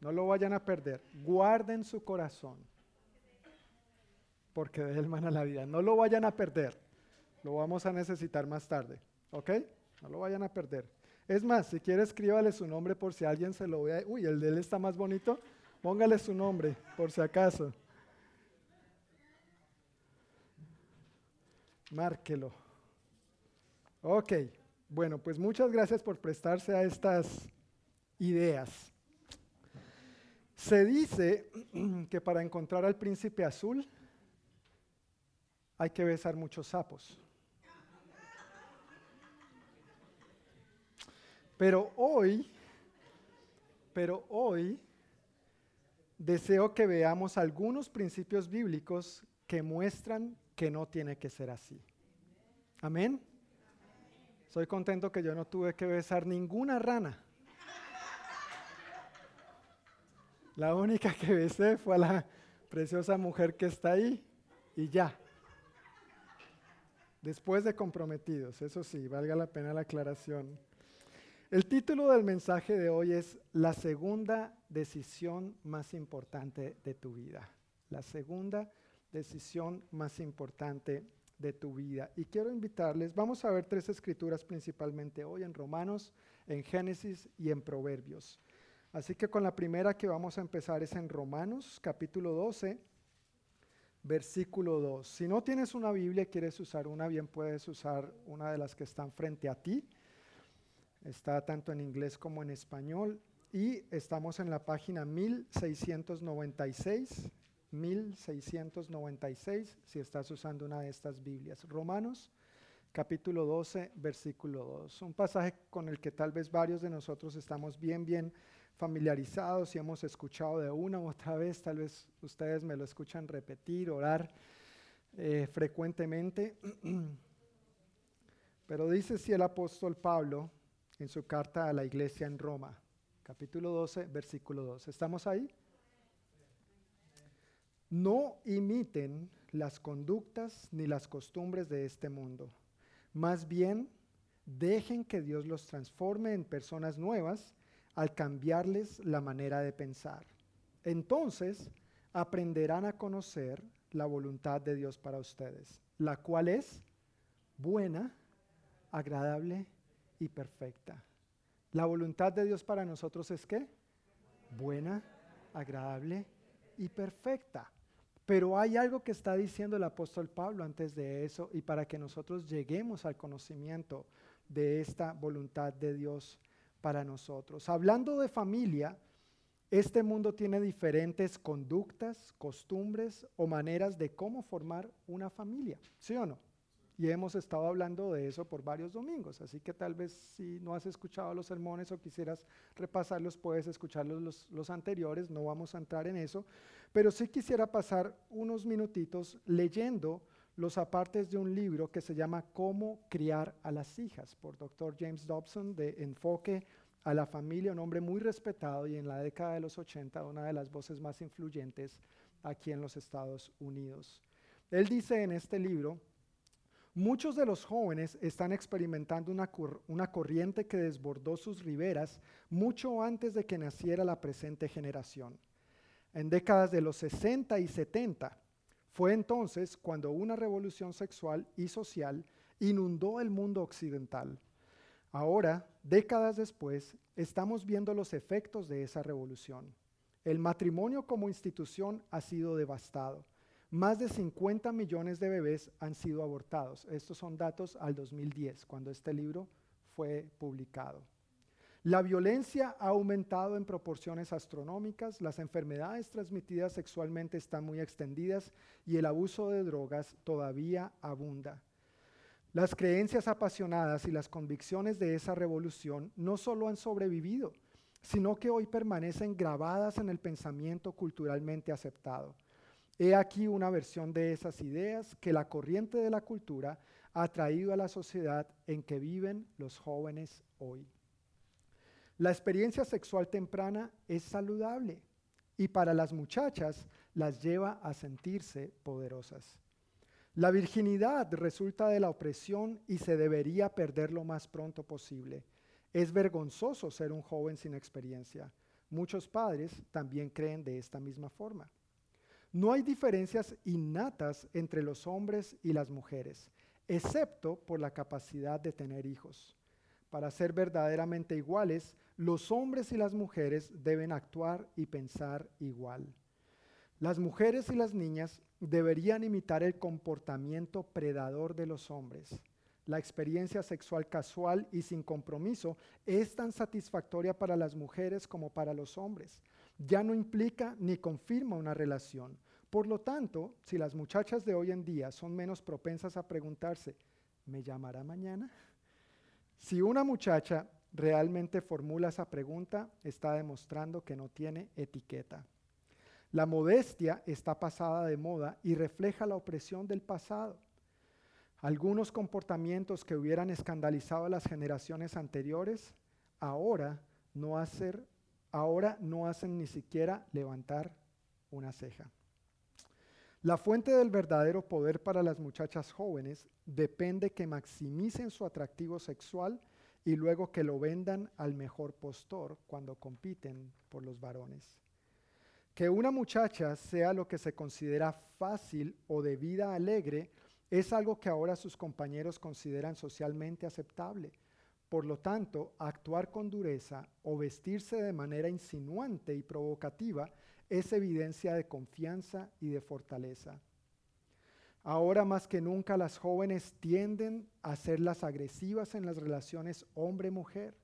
No lo vayan a perder. Guarden su corazón. Porque de él mana la vida. No lo vayan a perder. Lo vamos a necesitar más tarde. ¿Ok? No lo vayan a perder. Es más, si quiere escríbale su nombre por si alguien se lo ve. Uy, el de él está más bonito. Póngale su nombre por si acaso. Márquelo. Ok, bueno, pues muchas gracias por prestarse a estas ideas. Se dice que para encontrar al príncipe azul hay que besar muchos sapos. Pero hoy, pero hoy deseo que veamos algunos principios bíblicos que muestran que no tiene que ser así. Amén. Soy contento que yo no tuve que besar ninguna rana. La única que besé fue a la preciosa mujer que está ahí y ya. Después de comprometidos, eso sí, valga la pena la aclaración. El título del mensaje de hoy es La segunda decisión más importante de tu vida. La segunda decisión más importante de tu vida. Y quiero invitarles, vamos a ver tres escrituras principalmente hoy en Romanos, en Génesis y en Proverbios. Así que con la primera que vamos a empezar es en Romanos capítulo 12, versículo 2. Si no tienes una Biblia, quieres usar una, bien puedes usar una de las que están frente a ti. Está tanto en inglés como en español. Y estamos en la página 1696. 1696, si estás usando una de estas Biblias. Romanos capítulo 12, versículo 2. Un pasaje con el que tal vez varios de nosotros estamos bien, bien familiarizados y hemos escuchado de una u otra vez, tal vez ustedes me lo escuchan repetir, orar eh, frecuentemente. Pero dice si el apóstol Pablo en su carta a la iglesia en Roma, capítulo 12, versículo 2. ¿Estamos ahí? No imiten las conductas ni las costumbres de este mundo. Más bien, dejen que Dios los transforme en personas nuevas al cambiarles la manera de pensar. Entonces, aprenderán a conocer la voluntad de Dios para ustedes, la cual es buena, agradable y perfecta. La voluntad de Dios para nosotros es qué? Buena, agradable y perfecta. Pero hay algo que está diciendo el apóstol Pablo antes de eso y para que nosotros lleguemos al conocimiento de esta voluntad de Dios para nosotros. Hablando de familia, este mundo tiene diferentes conductas, costumbres o maneras de cómo formar una familia, ¿sí o no? Y hemos estado hablando de eso por varios domingos, así que tal vez si no has escuchado los sermones o quisieras repasarlos, puedes escucharlos los, los anteriores, no vamos a entrar en eso, pero sí quisiera pasar unos minutitos leyendo los apartes de un libro que se llama Cómo criar a las hijas, por Dr. James Dobson, de Enfoque a la Familia, un hombre muy respetado y en la década de los 80 una de las voces más influyentes aquí en los Estados Unidos. Él dice en este libro, Muchos de los jóvenes están experimentando una, corriente que desbordó sus riberas mucho antes de que naciera la presente generación. En décadas de los 60 y 70 fue entonces cuando una revolución sexual y social inundó el mundo occidental. Ahora, décadas después, estamos viendo los efectos de esa revolución. El matrimonio como institución ha sido devastado más de 50 millones de bebés han sido abortados. Estos son datos al 2010, cuando este libro fue publicado. La violencia ha aumentado en proporciones astronómicas, las enfermedades transmitidas sexualmente están muy extendidas y el abuso de drogas todavía abunda. Las creencias apasionadas y las convicciones de esa revolución no solo han sobrevivido, sino que hoy permanecen grabadas en el pensamiento culturalmente aceptado. He aquí una versión de esas ideas que la corriente de la cultura ha traído a la sociedad en que viven los jóvenes hoy. La experiencia sexual temprana es saludable y para las muchachas las lleva a sentirse poderosas. La virginidad resulta de la opresión y se debería perder lo más pronto posible. Es vergonzoso ser un joven sin experiencia. Muchos padres también creen de esta misma forma. No hay diferencias innatas entre los hombres y las mujeres, excepto por la capacidad de tener hijos. Para ser verdaderamente iguales, los hombres y las mujeres deben actuar y pensar igual. Las mujeres y las niñas deberían imitar el comportamiento predador de los hombres. La experiencia sexual casual y sin compromiso es tan satisfactoria para las mujeres como para los hombres. Ya no implica ni confirma una relación. Por lo tanto, si las muchachas de hoy en día son menos propensas a preguntarse, ¿me llamará mañana? Si una muchacha realmente formula esa pregunta, está demostrando que no tiene etiqueta. La modestia está pasada de moda y refleja la opresión del pasado. Algunos comportamientos que hubieran escandalizado a las generaciones anteriores, ahora no, ahora no hacen ni siquiera levantar una ceja. La fuente del verdadero poder para las muchachas jóvenes depende que maximicen su atractivo sexual y luego que lo vendan al mejor postor cuando compiten por los varones. Que una muchacha sea lo que se considera fácil o de vida alegre Es algo que ahora sus compañeros consideran socialmente aceptable. Por lo tanto, actuar con dureza o vestirse de manera insinuante y provocativa es evidencia de confianza y de fortaleza. Ahora más que nunca las jóvenes tienden a ser las agresivas en las relaciones hombre-mujer.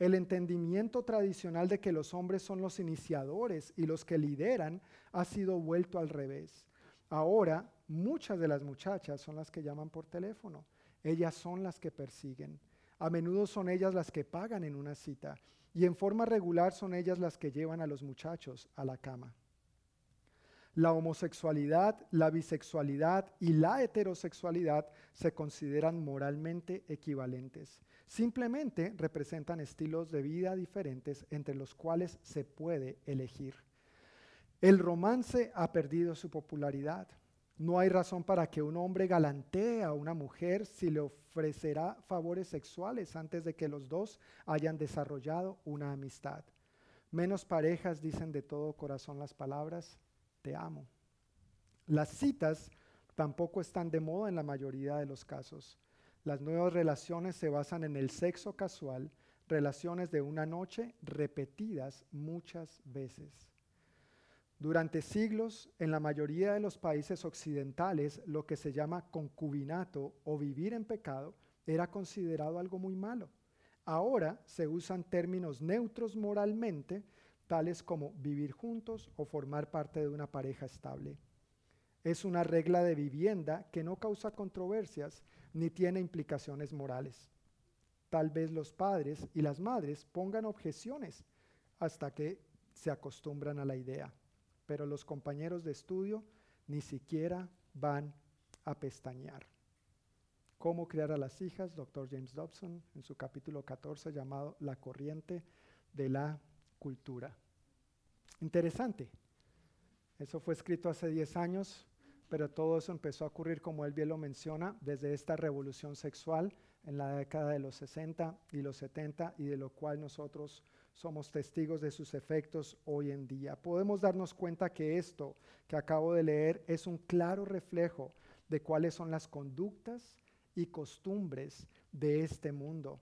El entendimiento tradicional de que los hombres son los iniciadores y los que lideran ha sido vuelto al revés. Ahora muchas de las muchachas son las que llaman por teléfono. Ellas son las que persiguen. A menudo son ellas las que pagan en una cita y en forma regular son ellas las que llevan a los muchachos a la cama. La homosexualidad, la bisexualidad y la heterosexualidad se consideran moralmente equivalentes. Simplemente representan estilos de vida diferentes entre los cuales se puede elegir. El romance ha perdido su popularidad. No hay razón para que un hombre galantee a una mujer si le ofrecerá favores sexuales antes de que los dos hayan desarrollado una amistad. Menos parejas dicen de todo corazón las palabras, te amo. Las citas tampoco están de moda en la mayoría de los casos. Las nuevas relaciones se basan en el sexo casual, relaciones de una noche repetidas muchas veces. Durante siglos, en la mayoría de los países occidentales, lo que se llama concubinato o vivir en pecado era considerado algo muy malo. Ahora se usan términos neutros moralmente tales como vivir juntos o formar parte de una pareja estable. Es una regla de vivienda que no causa controversias ni tiene implicaciones morales. Tal vez los padres y las madres pongan objeciones hasta que se acostumbran a la idea, pero los compañeros de estudio ni siquiera van a pestañear. ¿Cómo criar a las hijas? Dr. James Dobson en su capítulo 14 llamado La corriente de la cultura. Interesante. Eso fue escrito hace 10 años, pero todo eso empezó a ocurrir, como él bien lo menciona, desde esta revolución sexual en la década de los 60 y los 70 y de lo cual nosotros somos testigos de sus efectos hoy en día. Podemos darnos cuenta que esto que acabo de leer es un claro reflejo de cuáles son las conductas y costumbres de este mundo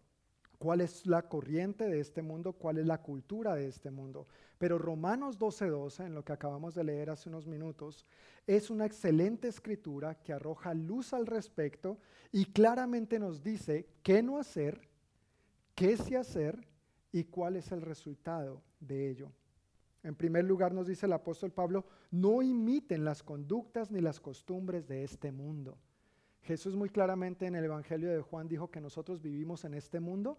cuál es la corriente de este mundo, cuál es la cultura de este mundo. Pero Romanos 12:12, en lo que acabamos de leer hace unos minutos, es una excelente escritura que arroja luz al respecto y claramente nos dice qué no hacer, qué sí hacer y cuál es el resultado de ello. En primer lugar nos dice el apóstol Pablo, no imiten las conductas ni las costumbres de este mundo. Jesús muy claramente en el Evangelio de Juan dijo que nosotros vivimos en este mundo,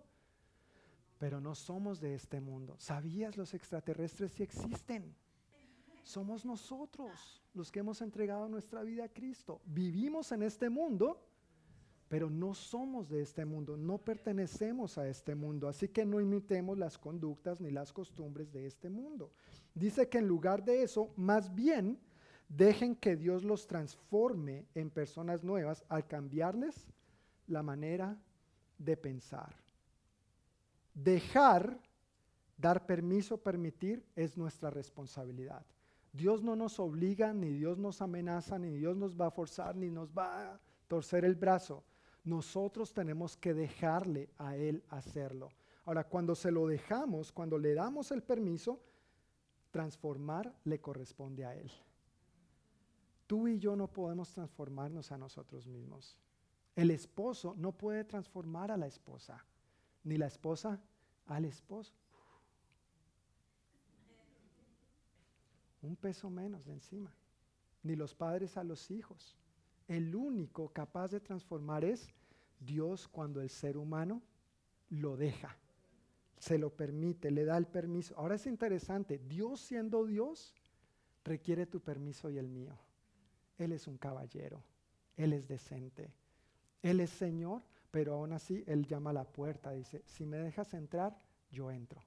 pero no somos de este mundo. ¿Sabías los extraterrestres si existen? Somos nosotros los que hemos entregado nuestra vida a Cristo. Vivimos en este mundo, pero no somos de este mundo, no pertenecemos a este mundo, así que no imitemos las conductas ni las costumbres de este mundo. Dice que en lugar de eso, más bien, dejen que Dios los transforme en personas nuevas al cambiarles la manera de pensar. Dejar, dar permiso, permitir, es nuestra responsabilidad. Dios no nos obliga, ni Dios nos amenaza, ni Dios nos va a forzar, ni nos va a torcer el brazo. Nosotros tenemos que dejarle a Él hacerlo. Ahora, cuando se lo dejamos, cuando le damos el permiso, transformar le corresponde a Él. Tú y yo no podemos transformarnos a nosotros mismos. El esposo no puede transformar a la esposa ni la esposa al esposo. Un peso menos de encima. Ni los padres a los hijos. El único capaz de transformar es Dios cuando el ser humano lo deja, se lo permite, le da el permiso. Ahora es interesante, Dios siendo Dios requiere tu permiso y el mío. Él es un caballero, Él es decente, Él es Señor, pero aún así Él llama a la puerta, dice, si me dejas entrar, yo entro.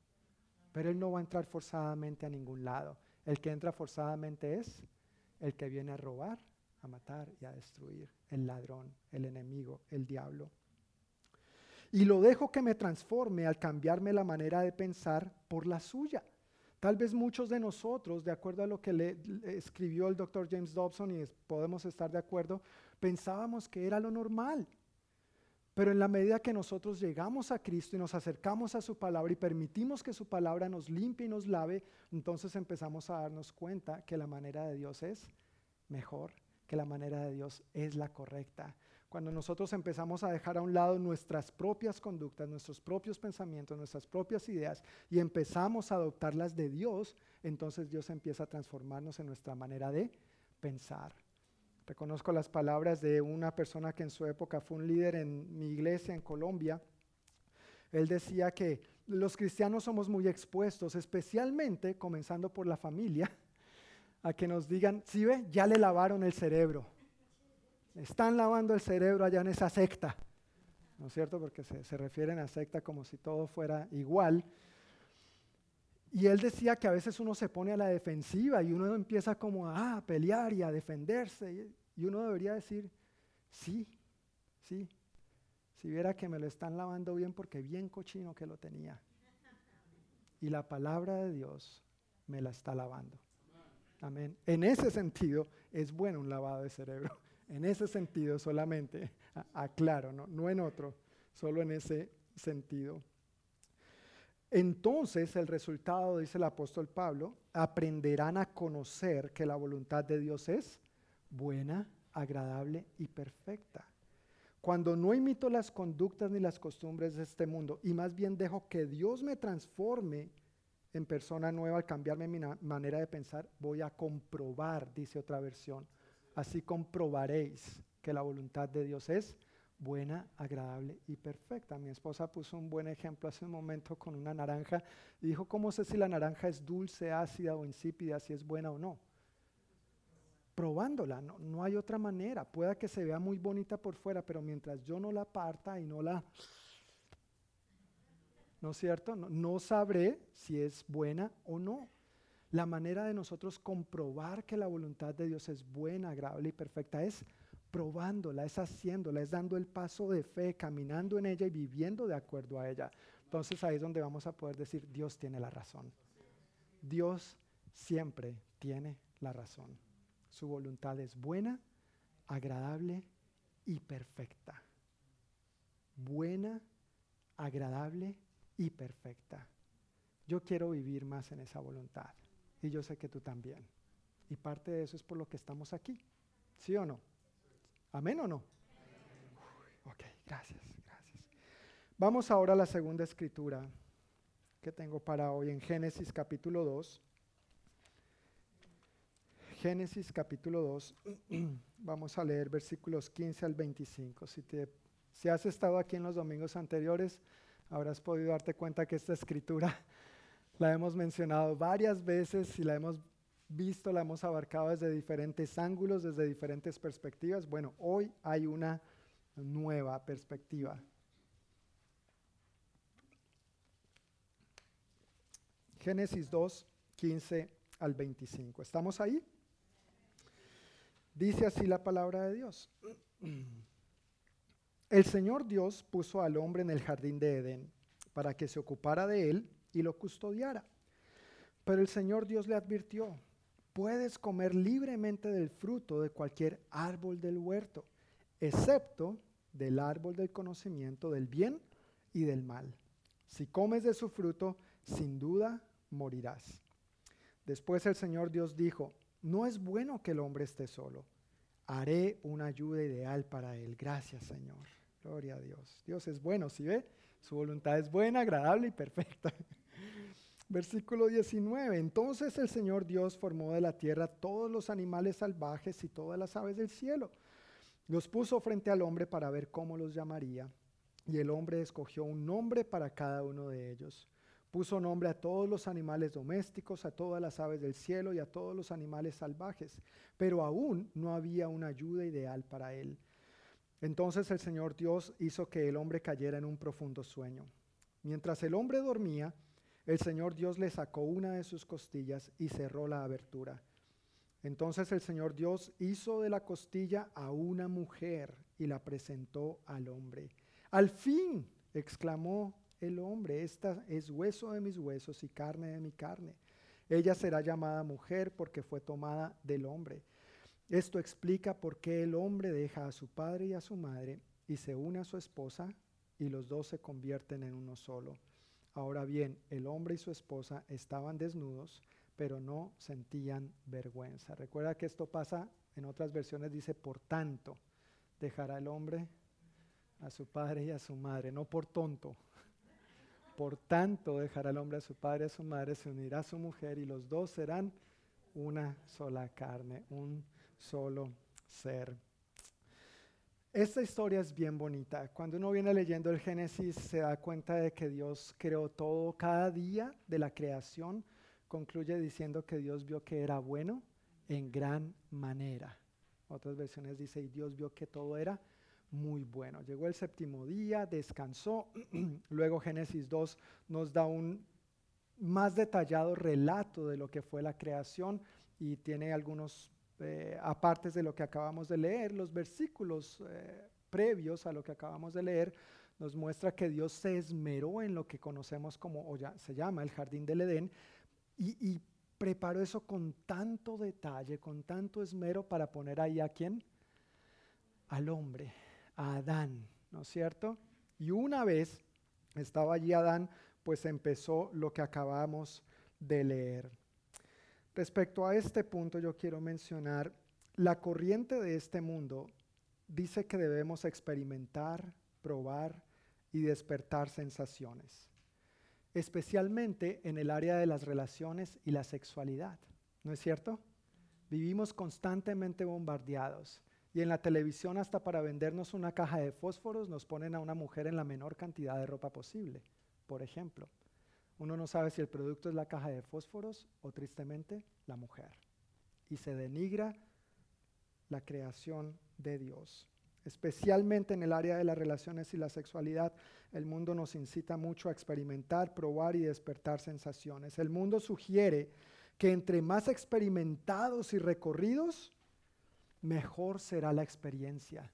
Pero Él no va a entrar forzadamente a ningún lado. El que entra forzadamente es el que viene a robar, a matar y a destruir, el ladrón, el enemigo, el diablo. Y lo dejo que me transforme al cambiarme la manera de pensar por la suya. Tal vez muchos de nosotros, de acuerdo a lo que le, escribió el doctor James Dobson, y podemos estar de acuerdo, pensábamos que era lo normal. Pero en la medida que nosotros llegamos a Cristo y nos acercamos a su palabra y permitimos que su palabra nos limpie y nos lave, entonces empezamos a darnos cuenta que la manera de Dios es mejor, que la manera de Dios es la correcta. Cuando nosotros empezamos a dejar a un lado nuestras propias conductas, nuestros propios pensamientos, nuestras propias ideas y empezamos a adoptarlas de Dios, entonces Dios empieza a transformarnos en nuestra manera de pensar. Reconozco las palabras de una persona que en su época fue un líder en mi iglesia en Colombia. Él decía que los cristianos somos muy expuestos, especialmente comenzando por la familia, a que nos digan, si ve, ya le lavaron el cerebro están lavando el cerebro allá en esa secta. ¿No es cierto? Porque se, se refieren a secta como si todo fuera igual. Y él decía que a veces uno se pone a la defensiva y uno empieza como a, pelear y a defenderse. Y uno debería decir, sí, sí, si viera que me lo están lavando bien porque bien cochino que lo tenía. Y la palabra de Dios me la está lavando. Amén. En ese sentido es bueno un lavado de cerebro. En ese sentido solamente, aclaro, ¿no? no en otro, solo en ese sentido. Entonces el resultado, dice el apóstol Pablo, aprenderán a conocer que la voluntad de Dios es buena, agradable y perfecta. Cuando no imito las conductas ni las costumbres de este mundo y más bien dejo que Dios me transforme en persona nueva al cambiarme mi manera de pensar, voy a comprobar, dice otra versión, Así comprobaréis que la voluntad de Dios es buena, agradable y perfecta. Mi esposa puso un buen ejemplo hace un momento con una naranja y dijo, ¿cómo sé si la naranja es dulce, ácida o insípida, si es buena o no? Probándola, no, no hay otra manera. Pueda que se vea muy bonita por fuera, pero mientras yo no la parta y no la... ¿No es cierto? no sabré si es buena o no. La manera de nosotros comprobar que la voluntad de Dios es buena, agradable y perfecta es probándola, es haciéndola, es dando el paso de fe, caminando en ella y viviendo de acuerdo a ella. Entonces ahí es donde vamos a poder decir, Dios tiene la razón. Dios siempre tiene la razón. Su voluntad es buena, agradable y perfecta. Buena, agradable y perfecta. Yo quiero vivir más en esa voluntad. Y yo sé que tú también. Y parte de eso es por lo que estamos aquí. ¿Sí o no? ¿Amén o no? ok, gracias, gracias. Vamos ahora a la segunda escritura que tengo para hoy en Génesis capítulo 2. Génesis capítulo 2, vamos a leer versículos 15 al 25. Si, te, si has estado aquí en los domingos anteriores, habrás podido darte cuenta que esta escritura la hemos mencionado varias veces y la hemos visto, la hemos abarcado desde diferentes ángulos, desde diferentes perspectivas. Bueno, hoy hay una nueva perspectiva. Génesis 2, 15 al 25. ¿Estamos ahí? Dice así la palabra de Dios. El Señor Dios puso al hombre en el jardín de Edén para que se ocupara de él y lo custodiara. Pero el Señor Dios le advirtió, puedes comer libremente del fruto de cualquier árbol del huerto, excepto del árbol del conocimiento del bien y del mal. Si comes de su fruto, sin duda morirás. Después el Señor Dios dijo, no es bueno que el hombre esté solo. Haré una ayuda ideal para él. Gracias, Señor. Gloria a Dios. Dios es bueno, ¿sí ve? Su voluntad es buena, agradable y perfecta. Versículo 19. Entonces el Señor Dios formó de la tierra todos los animales salvajes y todas las aves del cielo. Los puso frente al hombre para ver cómo los llamaría. Y el hombre escogió un nombre para cada uno de ellos. Puso nombre a todos los animales domésticos, a todas las aves del cielo y a todos los animales salvajes. Pero aún no había una ayuda ideal para él. Entonces el Señor Dios hizo que el hombre cayera en un profundo sueño. Mientras el hombre dormía, el Señor Dios le sacó una de sus costillas y cerró la abertura. Entonces el Señor Dios hizo de la costilla a una mujer y la presentó al hombre. Al fin, exclamó el hombre, esta es hueso de mis huesos y carne de mi carne. Ella será llamada mujer porque fue tomada del hombre. Esto explica por qué el hombre deja a su padre y a su madre y se une a su esposa y los dos se convierten en uno solo. Ahora bien, el hombre y su esposa estaban desnudos, pero no sentían vergüenza. Recuerda que esto pasa, en otras versiones dice, por tanto, dejará el hombre a su padre y a su madre, no por tonto. Por tanto, dejará el hombre a su padre y a su madre, se unirá a su mujer y los dos serán una sola carne, un solo ser. Esta historia es bien bonita. Cuando uno viene leyendo el Génesis se da cuenta de que Dios creó todo cada día de la creación. Concluye diciendo que Dios vio que era bueno en gran manera. Otras versiones dice, y Dios vio que todo era muy bueno. Llegó el séptimo día, descansó. Luego Génesis 2 nos da un más detallado relato de lo que fue la creación y tiene algunos eh, aparte de lo que acabamos de leer, los versículos eh, previos a lo que acabamos de leer nos muestra que Dios se esmeró en lo que conocemos como, o ya se llama el jardín del Edén, y, y preparó eso con tanto detalle, con tanto esmero para poner ahí a quién? Al hombre, a Adán, ¿no es cierto? Y una vez estaba allí Adán, pues empezó lo que acabamos de leer. Respecto a este punto yo quiero mencionar, la corriente de este mundo dice que debemos experimentar, probar y despertar sensaciones, especialmente en el área de las relaciones y la sexualidad. ¿No es cierto? Vivimos constantemente bombardeados y en la televisión hasta para vendernos una caja de fósforos nos ponen a una mujer en la menor cantidad de ropa posible, por ejemplo. Uno no sabe si el producto es la caja de fósforos o tristemente la mujer. Y se denigra la creación de Dios. Especialmente en el área de las relaciones y la sexualidad, el mundo nos incita mucho a experimentar, probar y despertar sensaciones. El mundo sugiere que entre más experimentados y recorridos, mejor será la experiencia.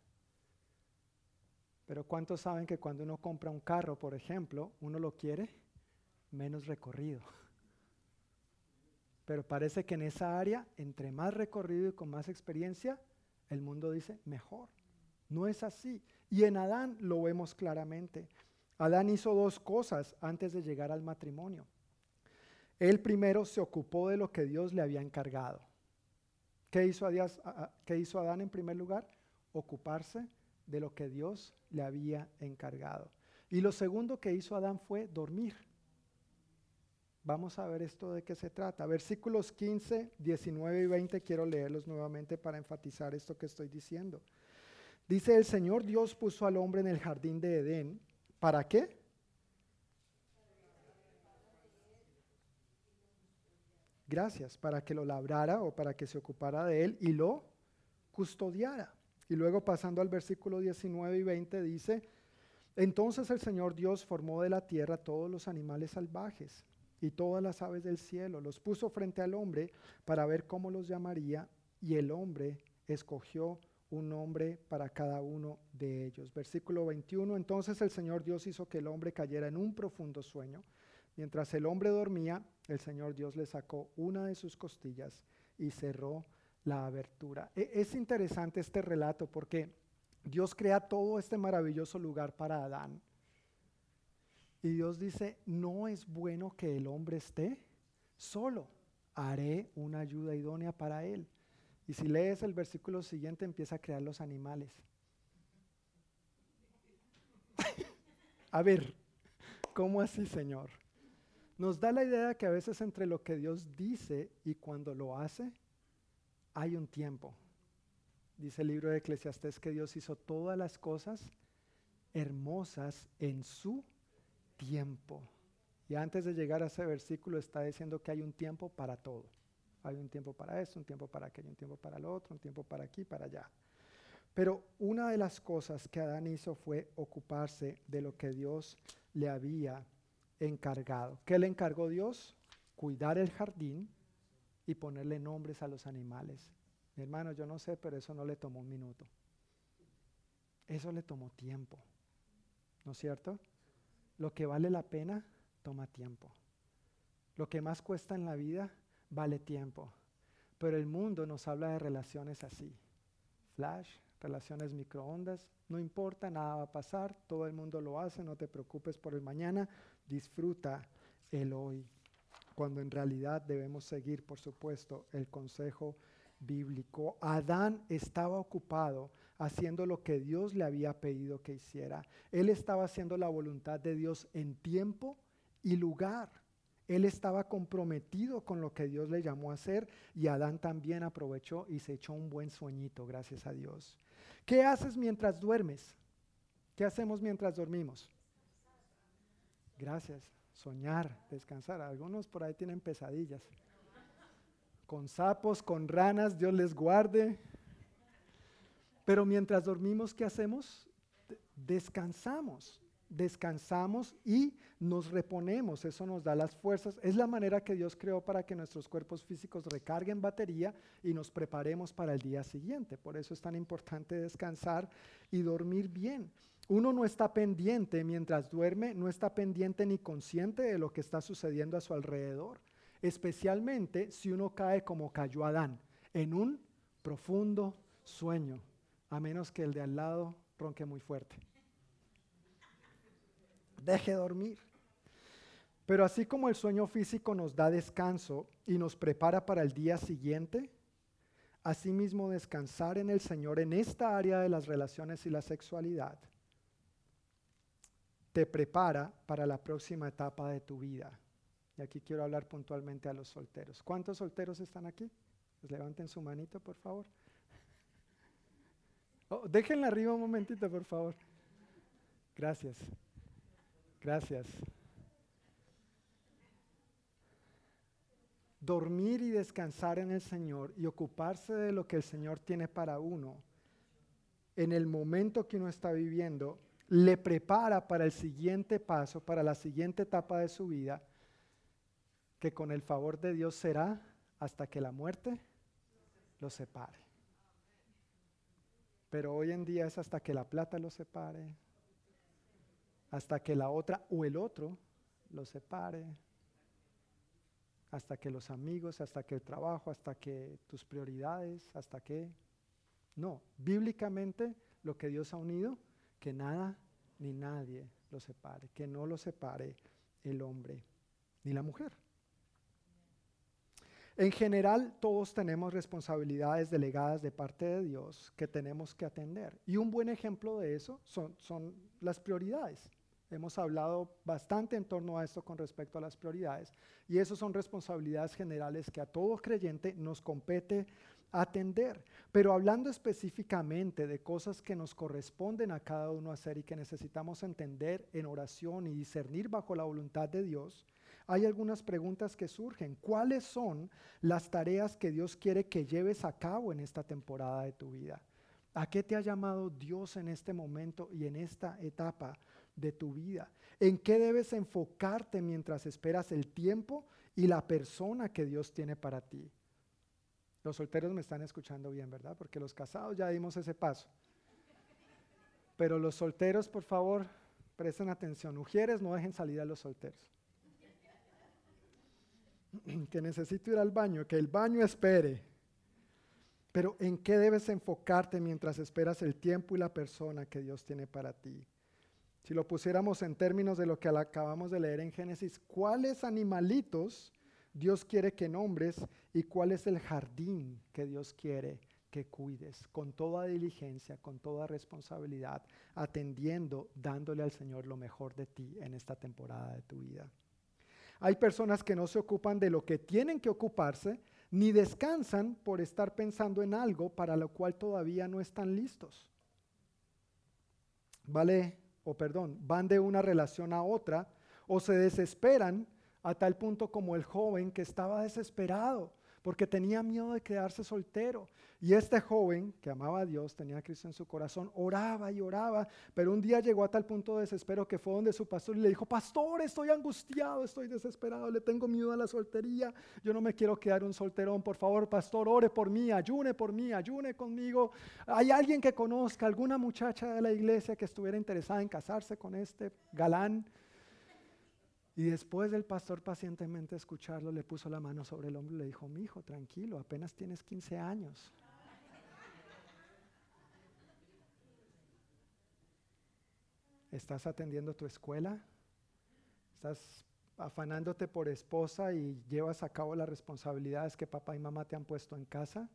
Pero ¿cuántos saben que cuando uno compra un carro, por ejemplo, uno lo quiere menos recorrido. Pero parece que en esa área, entre más recorrido y con más experiencia, el mundo dice mejor. No es así. Y en Adán lo vemos claramente. Adán hizo dos cosas antes de llegar al matrimonio. Él primero se ocupó de lo que Dios le había encargado. ¿Qué hizo, ¿Qué hizo Adán en primer lugar? Ocuparse de lo que Dios le había encargado. Y lo segundo que hizo Adán fue dormir. Vamos a ver esto de qué se trata. Versículos 15, 19 y 20 quiero leerlos nuevamente para enfatizar esto que estoy diciendo. Dice, el Señor Dios puso al hombre en el jardín de Edén. ¿Para qué? Gracias, para que lo labrara o para que se ocupara de él y lo custodiara. Y luego pasando al versículo 19 y 20 dice, entonces el Señor Dios formó de la tierra todos los animales salvajes y todas las aves del cielo. Los puso frente al hombre para ver cómo los llamaría y el hombre escogió un nombre para cada uno de ellos. Versículo 21, entonces el Señor Dios hizo que el hombre cayera en un profundo sueño. Mientras el hombre dormía, el Señor Dios le sacó una de sus costillas y cerró la abertura. E, es interesante este relato porque Dios crea todo este maravilloso lugar para Adán y Dios dice, no es bueno que el hombre esté solo, haré una ayuda idónea para él. Y si lees el versículo siguiente, empieza a crear los animales. a ver, ¿cómo así, Señor? Nos da la idea que a veces entre lo que Dios dice y cuando lo hace, hay un tiempo. Dice el libro de Eclesiastés que Dios hizo todas las cosas hermosas en su tiempo. Y antes de llegar a ese versículo está diciendo que hay un tiempo para todo. Hay un tiempo para esto, un tiempo para aquello, un tiempo para lo otro, un tiempo para aquí, para allá. Pero una de las cosas que Adán hizo fue ocuparse de lo que Dios le había encargado. ¿Qué le encargó Dios? Cuidar el jardín y ponerle nombres a los animales. Mi hermano, yo no sé, pero eso no le tomó un minuto. Eso le tomó tiempo. ¿No es cierto? Lo que vale la pena toma tiempo. Lo que más cuesta en la vida vale tiempo. Pero el mundo nos habla de relaciones así. Flash, relaciones microondas, no importa, nada va a pasar, todo el mundo lo hace, no te preocupes por el mañana, disfruta el hoy. Cuando en realidad debemos seguir, por supuesto, el consejo bíblico. Adán estaba ocupado haciendo lo que Dios le había pedido que hiciera. Él estaba haciendo la voluntad de Dios en tiempo y lugar. Él estaba comprometido con lo que Dios le llamó a hacer y Adán también aprovechó y se echó un buen sueñito, gracias a Dios. ¿Qué haces mientras duermes? ¿Qué hacemos mientras dormimos? Gracias. Soñar, descansar. Algunos por ahí tienen pesadillas. Con sapos, con ranas, Dios les guarde. Pero mientras dormimos, ¿qué hacemos? Descansamos descansamos y nos reponemos. Eso nos da las fuerzas. Es la manera que Dios creó para que nuestros cuerpos físicos recarguen batería y nos preparemos para el día siguiente. Por eso es tan importante descansar y dormir bien. Uno no está pendiente mientras duerme, no está pendiente ni consciente de lo que está sucediendo a su alrededor, especialmente si uno cae como cayó Adán, en un profundo sueño, a menos que el de al lado ronque muy fuerte deje dormir. Pero así como el sueño físico nos da descanso y nos prepara para el día siguiente, asimismo descansar en el Señor en esta área de las relaciones y la sexualidad te prepara para la próxima etapa de tu vida. Y aquí quiero hablar puntualmente a los solteros. ¿Cuántos solteros están aquí? Pues levanten su manito, por favor. Oh, déjenla arriba un momentito, por favor. Gracias. Gracias. Dormir y descansar en el Señor y ocuparse de lo que el Señor tiene para uno en el momento que uno está viviendo, le prepara para el siguiente paso, para la siguiente etapa de su vida, que con el favor de Dios será hasta que la muerte lo separe. Pero hoy en día es hasta que la plata lo separe, hasta que la otra o el otro lo separe, hasta que los amigos, hasta que el trabajo, hasta que tus prioridades, hasta que... No, bíblicamente lo que Dios ha unido, que nada ni nadie lo separe, que no lo separe el hombre ni la mujer. En general, todos tenemos responsabilidades delegadas de parte de Dios que tenemos que atender. Y un buen ejemplo de eso son, las prioridades. Hemos hablado bastante en torno a esto con respecto a las prioridades y eso son responsabilidades generales que a todo creyente nos compete atender. Pero hablando específicamente de cosas que nos corresponden a cada uno hacer y que necesitamos entender en oración y discernir bajo la voluntad de Dios, hay algunas preguntas que surgen. ¿Cuáles son las tareas que Dios quiere que lleves a cabo en esta temporada de tu vida? ¿A qué te ha llamado Dios en este momento y en esta etapa de tu vida? ¿En qué debes enfocarte mientras esperas el tiempo y la persona que Dios tiene para ti? Los solteros me están escuchando bien, ¿verdad? Porque los casados ya dimos ese paso. Pero los solteros, por favor, presten atención. Ujieres, no dejen salir a los solteros. que necesito ir al baño, que el baño espere. Pero ¿en qué debes enfocarte mientras esperas el tiempo y la persona que Dios tiene para ti? Si lo pusiéramos en términos de lo que acabamos de leer en Génesis, ¿cuáles animalitos Dios quiere que nombres y cuál es el jardín que Dios quiere que cuides con toda diligencia, con toda responsabilidad, atendiendo, dándole al Señor lo mejor de ti en esta temporada de tu vida? Hay personas que no se ocupan de lo que tienen que ocuparse, ni descansan por estar pensando en algo para lo cual todavía no están listos. ¿Vale? o perdón, van de una relación a otra o se desesperan a tal punto como el joven que estaba desesperado porque tenía miedo de quedarse soltero. Y este joven que amaba a Dios, tenía a Cristo en su corazón, oraba y oraba, pero un día llegó a tal punto de desespero que fue donde su pastor y le dijo, pastor, estoy angustiado, estoy desesperado, le tengo miedo a la soltería, yo no me quiero quedar un solterón, por favor, pastor, ore por mí, ayune por mí, ayune conmigo. ¿Hay alguien que conozca, alguna muchacha de la iglesia que estuviera interesada en casarse con este galán? Y después del pastor pacientemente escucharlo, le puso la mano sobre el hombro y le dijo, mi hijo, tranquilo, apenas tienes 15 años. ¿Estás atendiendo tu escuela? ¿Estás afanándote por esposa y llevas a cabo las responsabilidades que papá y mamá te han puesto en casa?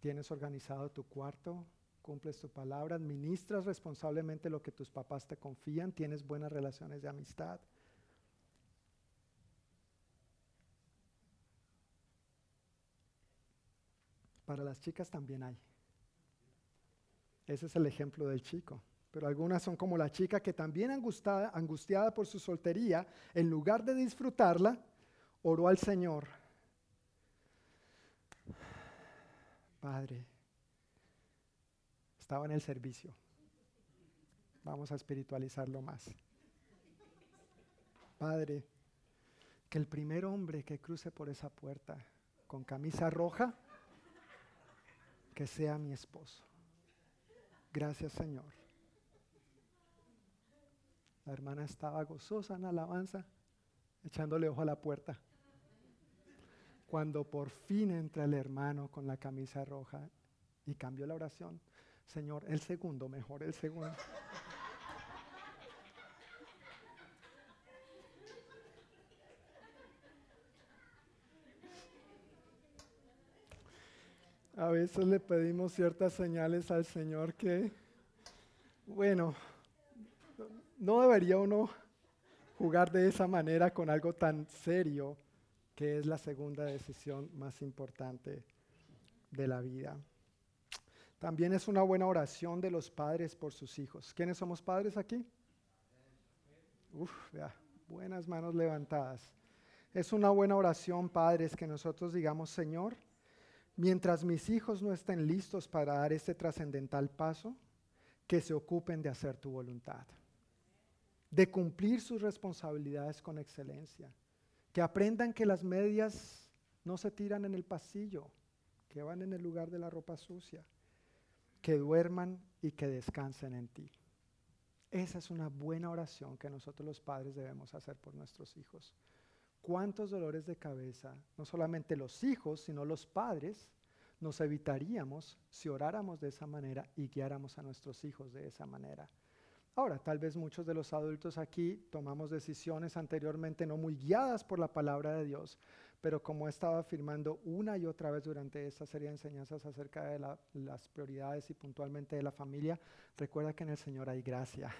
¿Tienes organizado tu cuarto? ¿Cumples tu palabra? ¿Administras responsablemente lo que tus papás te confían? ¿Tienes buenas relaciones de amistad? Para las chicas también hay. Ese es el ejemplo del chico pero algunas son como la chica que también angustiada, angustiada por su soltería, en lugar de disfrutarla, oró al Señor. Padre, estaba en el servicio. Vamos a espiritualizarlo más. Padre, que el primer hombre que cruce por esa puerta con camisa roja, que sea mi esposo. Gracias Señor. La hermana estaba gozosa en alabanza, echándole ojo a la puerta. Cuando por fin entra el hermano con la camisa roja y cambió la oración, Señor, el segundo, mejor el segundo. A veces le pedimos ciertas señales al Señor que, bueno, no debería uno jugar de esa manera con algo tan serio que es la segunda decisión más importante de la vida. También es una buena oración de los padres por sus hijos. ¿Quiénes somos padres aquí? Uf, vea, buenas manos levantadas. Es una buena oración, padres, que nosotros digamos, Señor, mientras mis hijos no estén listos para dar este trascendental paso, que se ocupen de hacer tu voluntad de cumplir sus responsabilidades con excelencia, que aprendan que las medias no se tiran en el pasillo, que van en el lugar de la ropa sucia, que duerman y que descansen en ti. Esa es una buena oración que nosotros los padres debemos hacer por nuestros hijos. ¿Cuántos dolores de cabeza, no solamente los hijos, sino los padres, nos evitaríamos si oráramos de esa manera y guiáramos a nuestros hijos de esa manera? Ahora, tal vez muchos de los adultos aquí tomamos decisiones anteriormente no muy guiadas por la palabra de Dios, pero como he estado afirmando una y otra vez durante esta serie de enseñanzas acerca de las prioridades y puntualmente de la familia, recuerda que en el Señor hay gracia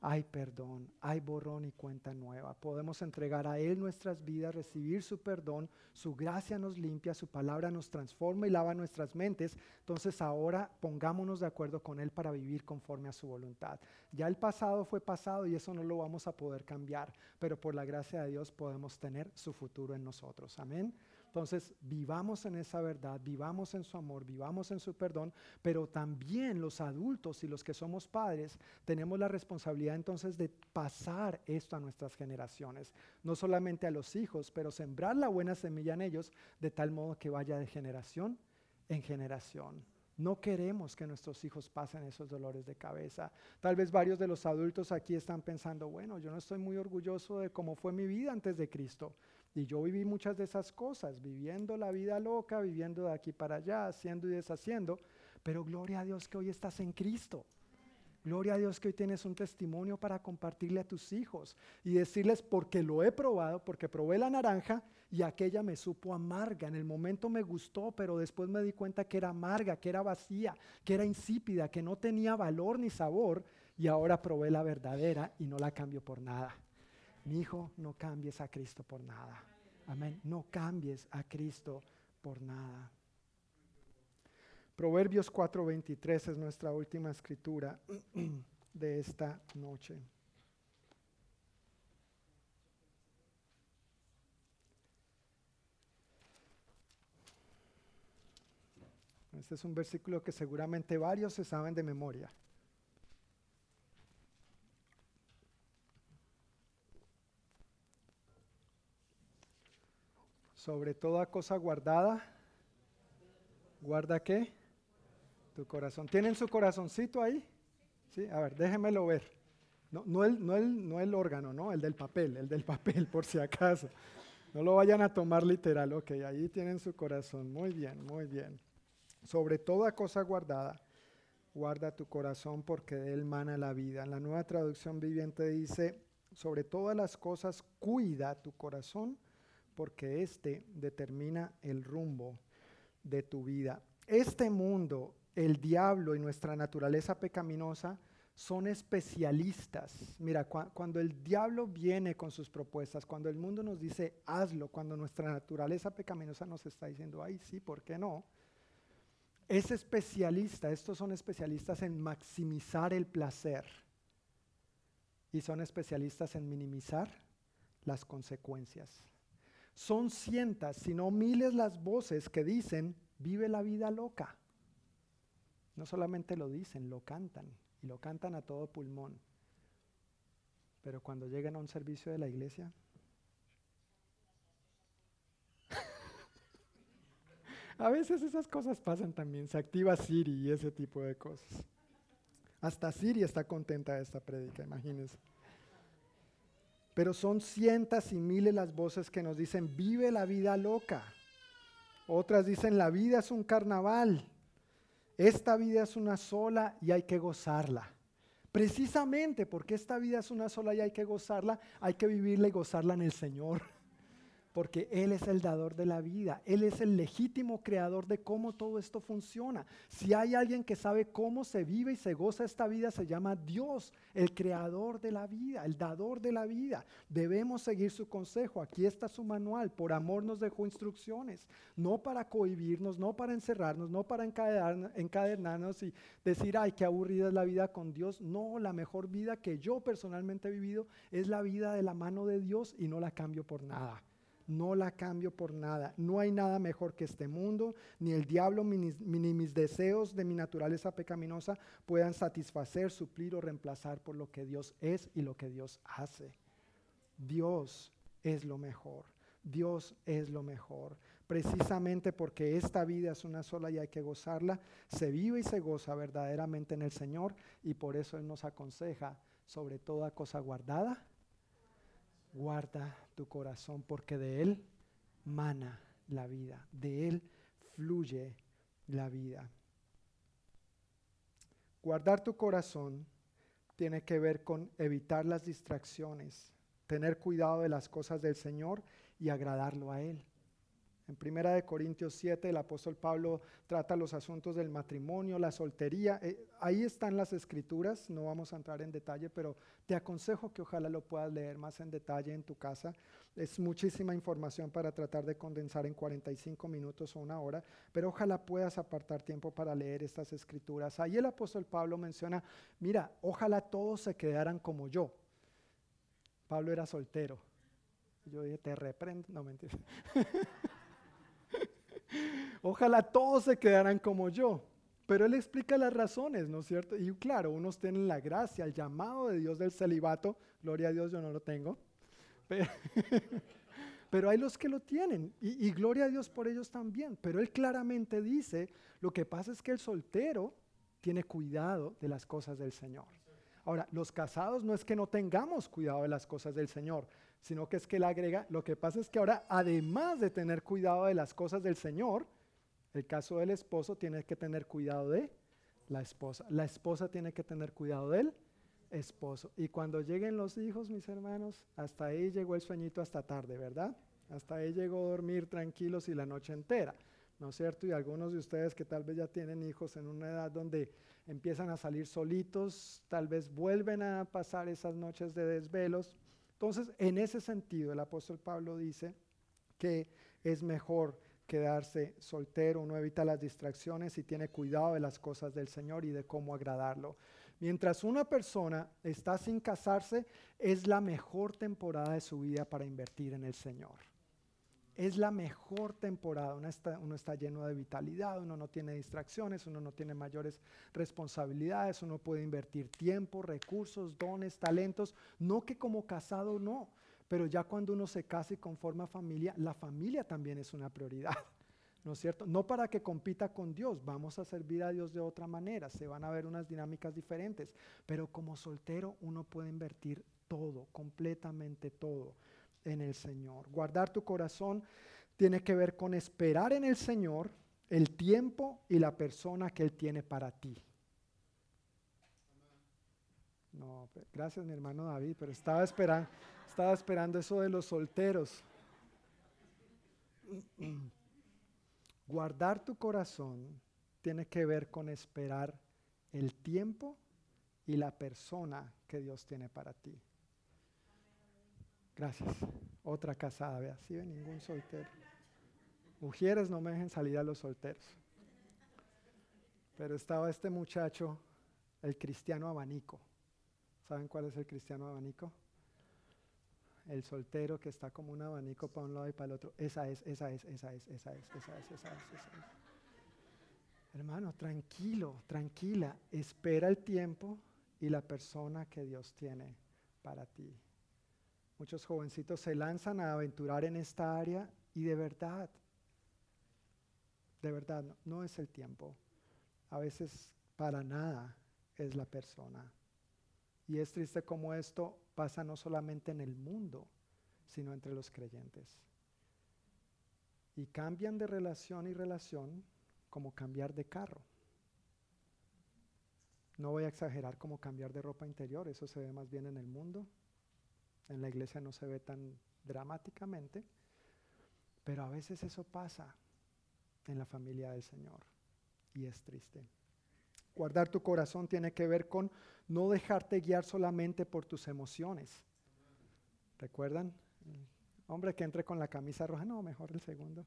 hay perdón, hay borrón y cuenta nueva. Podemos entregar a Él nuestras vidas, recibir su perdón, su gracia nos limpia, su palabra nos transforma y lava nuestras mentes. Entonces ahora pongámonos de acuerdo con Él para vivir conforme a su voluntad. Ya el pasado fue pasado y eso no lo vamos a poder cambiar, pero por la gracia de Dios podemos tener su futuro en nosotros. Amén. Entonces, vivamos en esa verdad, vivamos en su amor, vivamos en su perdón, pero también los adultos y los que somos padres tenemos la responsabilidad entonces de pasar esto a nuestras generaciones, no solamente a los hijos, pero sembrar la buena semilla en ellos de tal modo que vaya de generación en generación. No queremos que nuestros hijos pasen esos dolores de cabeza. Tal vez varios de los adultos aquí están pensando, bueno, yo no estoy muy orgulloso de cómo fue mi vida antes de Cristo. Y yo viví muchas de esas cosas, viviendo la vida loca, viviendo de aquí para allá, haciendo y deshaciendo, pero gloria a Dios que hoy estás en Cristo. Gloria a Dios que hoy tienes un testimonio para compartirle a tus hijos y decirles porque lo he probado, porque probé la naranja y aquella me supo amarga. En el momento me gustó, pero después me di cuenta que era amarga, que era vacía, que era insípida, que no tenía valor ni sabor y ahora probé la verdadera y no la cambio por nada. Mi hijo, no cambies a Cristo por nada. Amén. No cambies a Cristo por nada. Proverbios 4:23 es nuestra última escritura de esta noche. Este es un versículo que seguramente varios se saben de memoria. Sobre toda cosa guardada, ¿guarda qué? Tu corazón. ¿Tienen su corazoncito ahí? Sí, a ver, déjenmelo ver. No, no, el, no, el, no el órgano, ¿no? El del papel, el del papel, por si acaso. No lo vayan a tomar literal, ok, ahí tienen su corazón. Muy bien, muy bien. Sobre toda cosa guardada, guarda tu corazón porque de él mana la vida. En la nueva traducción viviente dice, sobre todas las cosas cuida tu corazón porque éste determina el rumbo de tu vida. Este mundo, el diablo y nuestra naturaleza pecaminosa son especialistas. Mira, cuando el diablo viene con sus propuestas, cuando el mundo nos dice hazlo, cuando nuestra naturaleza pecaminosa nos está diciendo, ay, sí, ¿por qué no? Es especialista, estos son especialistas en maximizar el placer y son especialistas en minimizar las consecuencias. Son cientos, si no miles las voces que dicen, vive la vida loca. No solamente lo dicen, lo cantan y lo cantan a todo pulmón. Pero cuando llegan a un servicio de la iglesia, a veces esas cosas pasan también. Se activa Siri y ese tipo de cosas. Hasta Siri está contenta de esta prédica, imagínense. Pero son cientos y miles las voces que nos dicen, vive la vida loca. Otras dicen, la vida es un carnaval. Esta vida es una sola y hay que gozarla. Precisamente porque esta vida es una sola y hay que gozarla, hay que vivirla y gozarla en el Señor porque Él es el dador de la vida, Él es el legítimo creador de cómo todo esto funciona. Si hay alguien que sabe cómo se vive y se goza esta vida, se llama Dios, el creador de la vida, el dador de la vida. Debemos seguir su consejo, aquí está su manual, por amor nos dejó instrucciones, no para cohibirnos, no para encerrarnos, no para encadenarnos y decir, ay, qué aburrida es la vida con Dios. No, la mejor vida que yo personalmente he vivido es la vida de la mano de Dios y no la cambio por nada no la cambio por nada. No hay nada mejor que este mundo, ni el diablo ni mis deseos de mi naturaleza pecaminosa puedan satisfacer, suplir o reemplazar por lo que Dios es y lo que Dios hace. Dios es lo mejor. Dios es lo mejor. Precisamente porque esta vida es una sola y hay que gozarla, se vive y se goza verdaderamente en el Señor y por eso Él nos aconseja sobre toda cosa guardada, guarda tu corazón porque de él mana la vida, de él fluye la vida. Guardar tu corazón tiene que ver con evitar las distracciones, tener cuidado de las cosas del Señor y agradarlo a Él. En Primera de Corintios 7 el apóstol Pablo trata los asuntos del matrimonio, la soltería. Eh, ahí están las escrituras, no vamos a entrar en detalle, pero te aconsejo que ojalá lo puedas leer más en detalle en tu casa. Es muchísima información para tratar de condensar en 45 minutos o una hora, pero ojalá puedas apartar tiempo para leer estas escrituras. Ahí el apóstol Pablo menciona, mira, ojalá todos se quedaran como yo. Pablo era soltero. Yo dije, te reprendo, no mentiras. Ojalá todos se quedaran como yo. Pero él explica las razones, ¿no es cierto? Y claro, unos tienen la gracia, el llamado de Dios del celibato. Gloria a Dios, yo no lo tengo. Pero, hay los que lo tienen y, y, gloria a Dios por ellos también. Pero él claramente dice, lo que pasa es que el soltero tiene cuidado de las cosas del Señor. Ahora, los casados no es que no tengamos cuidado de las cosas del Señor, sino que es que él agrega, lo que pasa es que ahora, además de tener cuidado de las cosas del Señor, el caso del esposo tiene que tener cuidado de la esposa. La esposa tiene que tener cuidado del esposo. Y cuando lleguen los hijos, mis hermanos, hasta ahí llegó el sueñito hasta tarde, ¿verdad? Hasta ahí llegó a dormir tranquilos y la noche entera, ¿no es cierto? Y algunos de ustedes que tal vez ya tienen hijos en una edad donde empiezan a salir solitos, tal vez vuelven a pasar esas noches de desvelos. Entonces, en ese sentido, el apóstol Pablo dice que es mejor quedarse soltero, uno evita las distracciones y tiene cuidado de las cosas del Señor y de cómo agradarlo. Mientras una persona está sin casarse, es la mejor temporada de su vida para invertir en el Señor. Es la mejor temporada, uno está, lleno de vitalidad, uno no tiene distracciones, uno no tiene mayores responsabilidades, uno puede invertir tiempo, recursos, dones, talentos, no que como casado no, pero ya cuando uno se casa y conforma familia, la familia también es una prioridad. ¿no es cierto? No para que compita con Dios, vamos a servir a Dios de otra manera, se van a ver unas dinámicas diferentes, pero como soltero uno puede invertir todo, completamente todo en el Señor. Guardar tu corazón tiene que ver con esperar en el Señor el tiempo y la persona que Él tiene para ti. No, gracias mi hermano David, pero estaba esperando, estaba esperando eso de los solteros. Guardar tu corazón tiene que ver con esperar el tiempo y la persona que Dios tiene para ti. Gracias. Otra casada, vea, si ve ningún soltero. Mujeres no me dejen salir a los solteros. Pero estaba este muchacho, el cristiano abanico. ¿Saben cuál es el cristiano abanico? el soltero que está como un abanico para un lado y para el otro. Esa es, esa es, esa es, esa es, esa es, esa es, esa es. Hermano, tranquilo, tranquila. Espera el tiempo y la persona que Dios tiene para ti. Muchos jovencitos se lanzan a aventurar en esta área y de verdad, de verdad, no, no es el tiempo. A veces para nada es la persona. Y es triste como esto pasa no solamente en el mundo, sino entre los creyentes. Y cambian de relación y relación como cambiar de carro. No voy a exagerar como cambiar de ropa interior, eso se ve más bien en el mundo. En la iglesia no se ve tan dramáticamente, pero a veces eso pasa en la familia del Señor y es triste. Guardar tu corazón tiene que ver con no dejarte guiar solamente por tus emociones. ¿Recuerdan? hombre que entre con la camisa roja, no, mejor el segundo.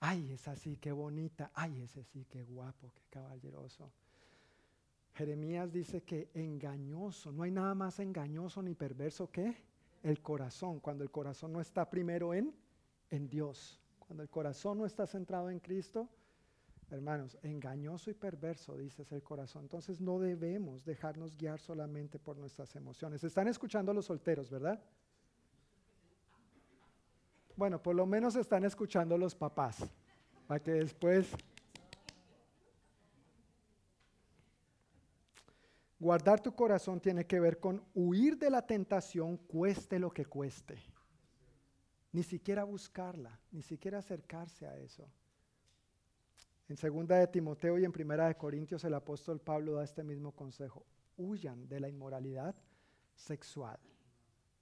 Ay, es así, qué bonita. Ay, ese sí, qué guapo, qué caballeroso. Jeremías dice que engañoso, no hay nada más engañoso ni perverso que el corazón, cuando el corazón no está primero en, en Dios, cuando el corazón no está centrado en Cristo, Hermanos, engañoso y perverso, dices el corazón. Entonces no debemos dejarnos guiar solamente por nuestras emociones. Están escuchando a los solteros, ¿verdad? Bueno, por lo menos están escuchando los papás, para que después... Guardar tu corazón tiene que ver con huir de la tentación, cueste lo que cueste. Ni siquiera buscarla, ni siquiera acercarse a eso. En segunda de Timoteo y en primera de Corintios el apóstol Pablo da este mismo consejo. Huyan de la inmoralidad sexual.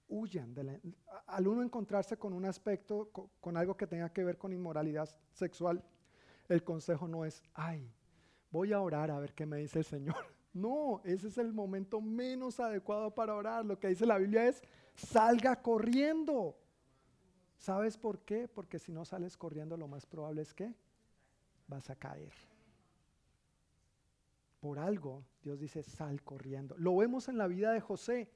Huyan de al uno encontrarse con un aspecto, con, algo que tenga que ver con inmoralidad sexual, el consejo no es, ay, voy a orar a ver qué me dice el Señor. No, ese es el momento menos adecuado para orar. Lo que dice la Biblia es, salga corriendo. ¿Sabes por qué? Porque si no sales corriendo, lo más probable es que vas a caer. Por algo, Dios dice, sal corriendo. Lo vemos en la vida de José.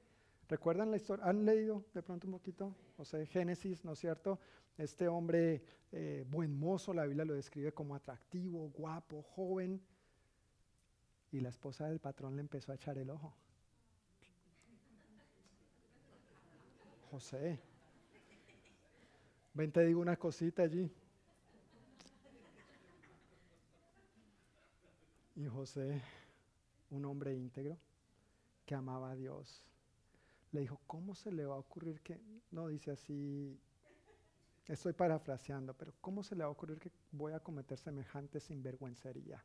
¿Recuerdan la historia? ¿Han leído de pronto un poquito? José Génesis, ¿no es cierto? Este hombre eh, buen mozo, la Biblia lo describe como atractivo, guapo, joven. Y la esposa del patrón le empezó a echar el ojo. José, ven te digo una cosita allí. Y José, un hombre íntegro que amaba a Dios, le dijo, ¿cómo se le va a ocurrir que, no dice así, estoy parafraseando, pero ¿cómo se le va a ocurrir que voy a cometer semejante sinvergüencería?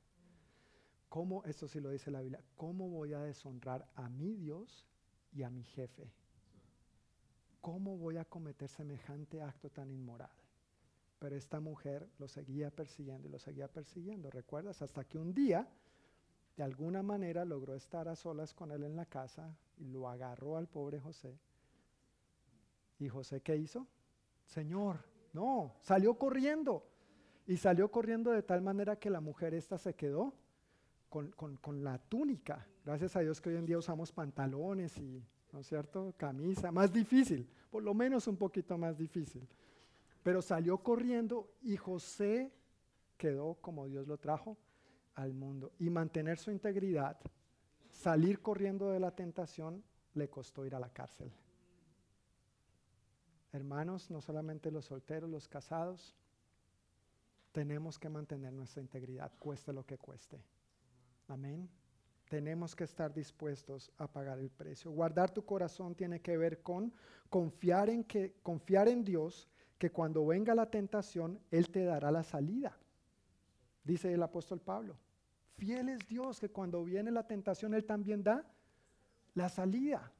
¿Cómo, esto sí lo dice la Biblia, cómo voy a deshonrar a mi Dios y a mi jefe? ¿Cómo voy a cometer semejante acto tan inmoral? Pero esta mujer lo seguía persiguiendo y lo seguía persiguiendo, ¿recuerdas? Hasta que un día de alguna manera logró estar a solas con él en la casa y lo agarró al pobre José. ¿Y José qué hizo? Señor, no, salió corriendo. Y salió corriendo de tal manera que la mujer esta se quedó con, con, la túnica. Gracias a Dios que hoy en día usamos pantalones y, ¿no es cierto?, camisa. Más difícil, por lo menos un poquito más difícil. Pero salió corriendo y José quedó como Dios lo trajo al mundo. Y mantener su integridad, salir corriendo de la tentación, le costó ir a la cárcel. Hermanos, no solamente los solteros, los casados, tenemos que mantener nuestra integridad, cueste lo que cueste. Amén. Tenemos que estar dispuestos a pagar el precio. Guardar tu corazón tiene que ver con confiar en, que, confiar en Dios, que cuando venga la tentación, Él te dará la salida. Dice el apóstol Pablo. Fiel es Dios, que cuando viene la tentación, Él también da la salida.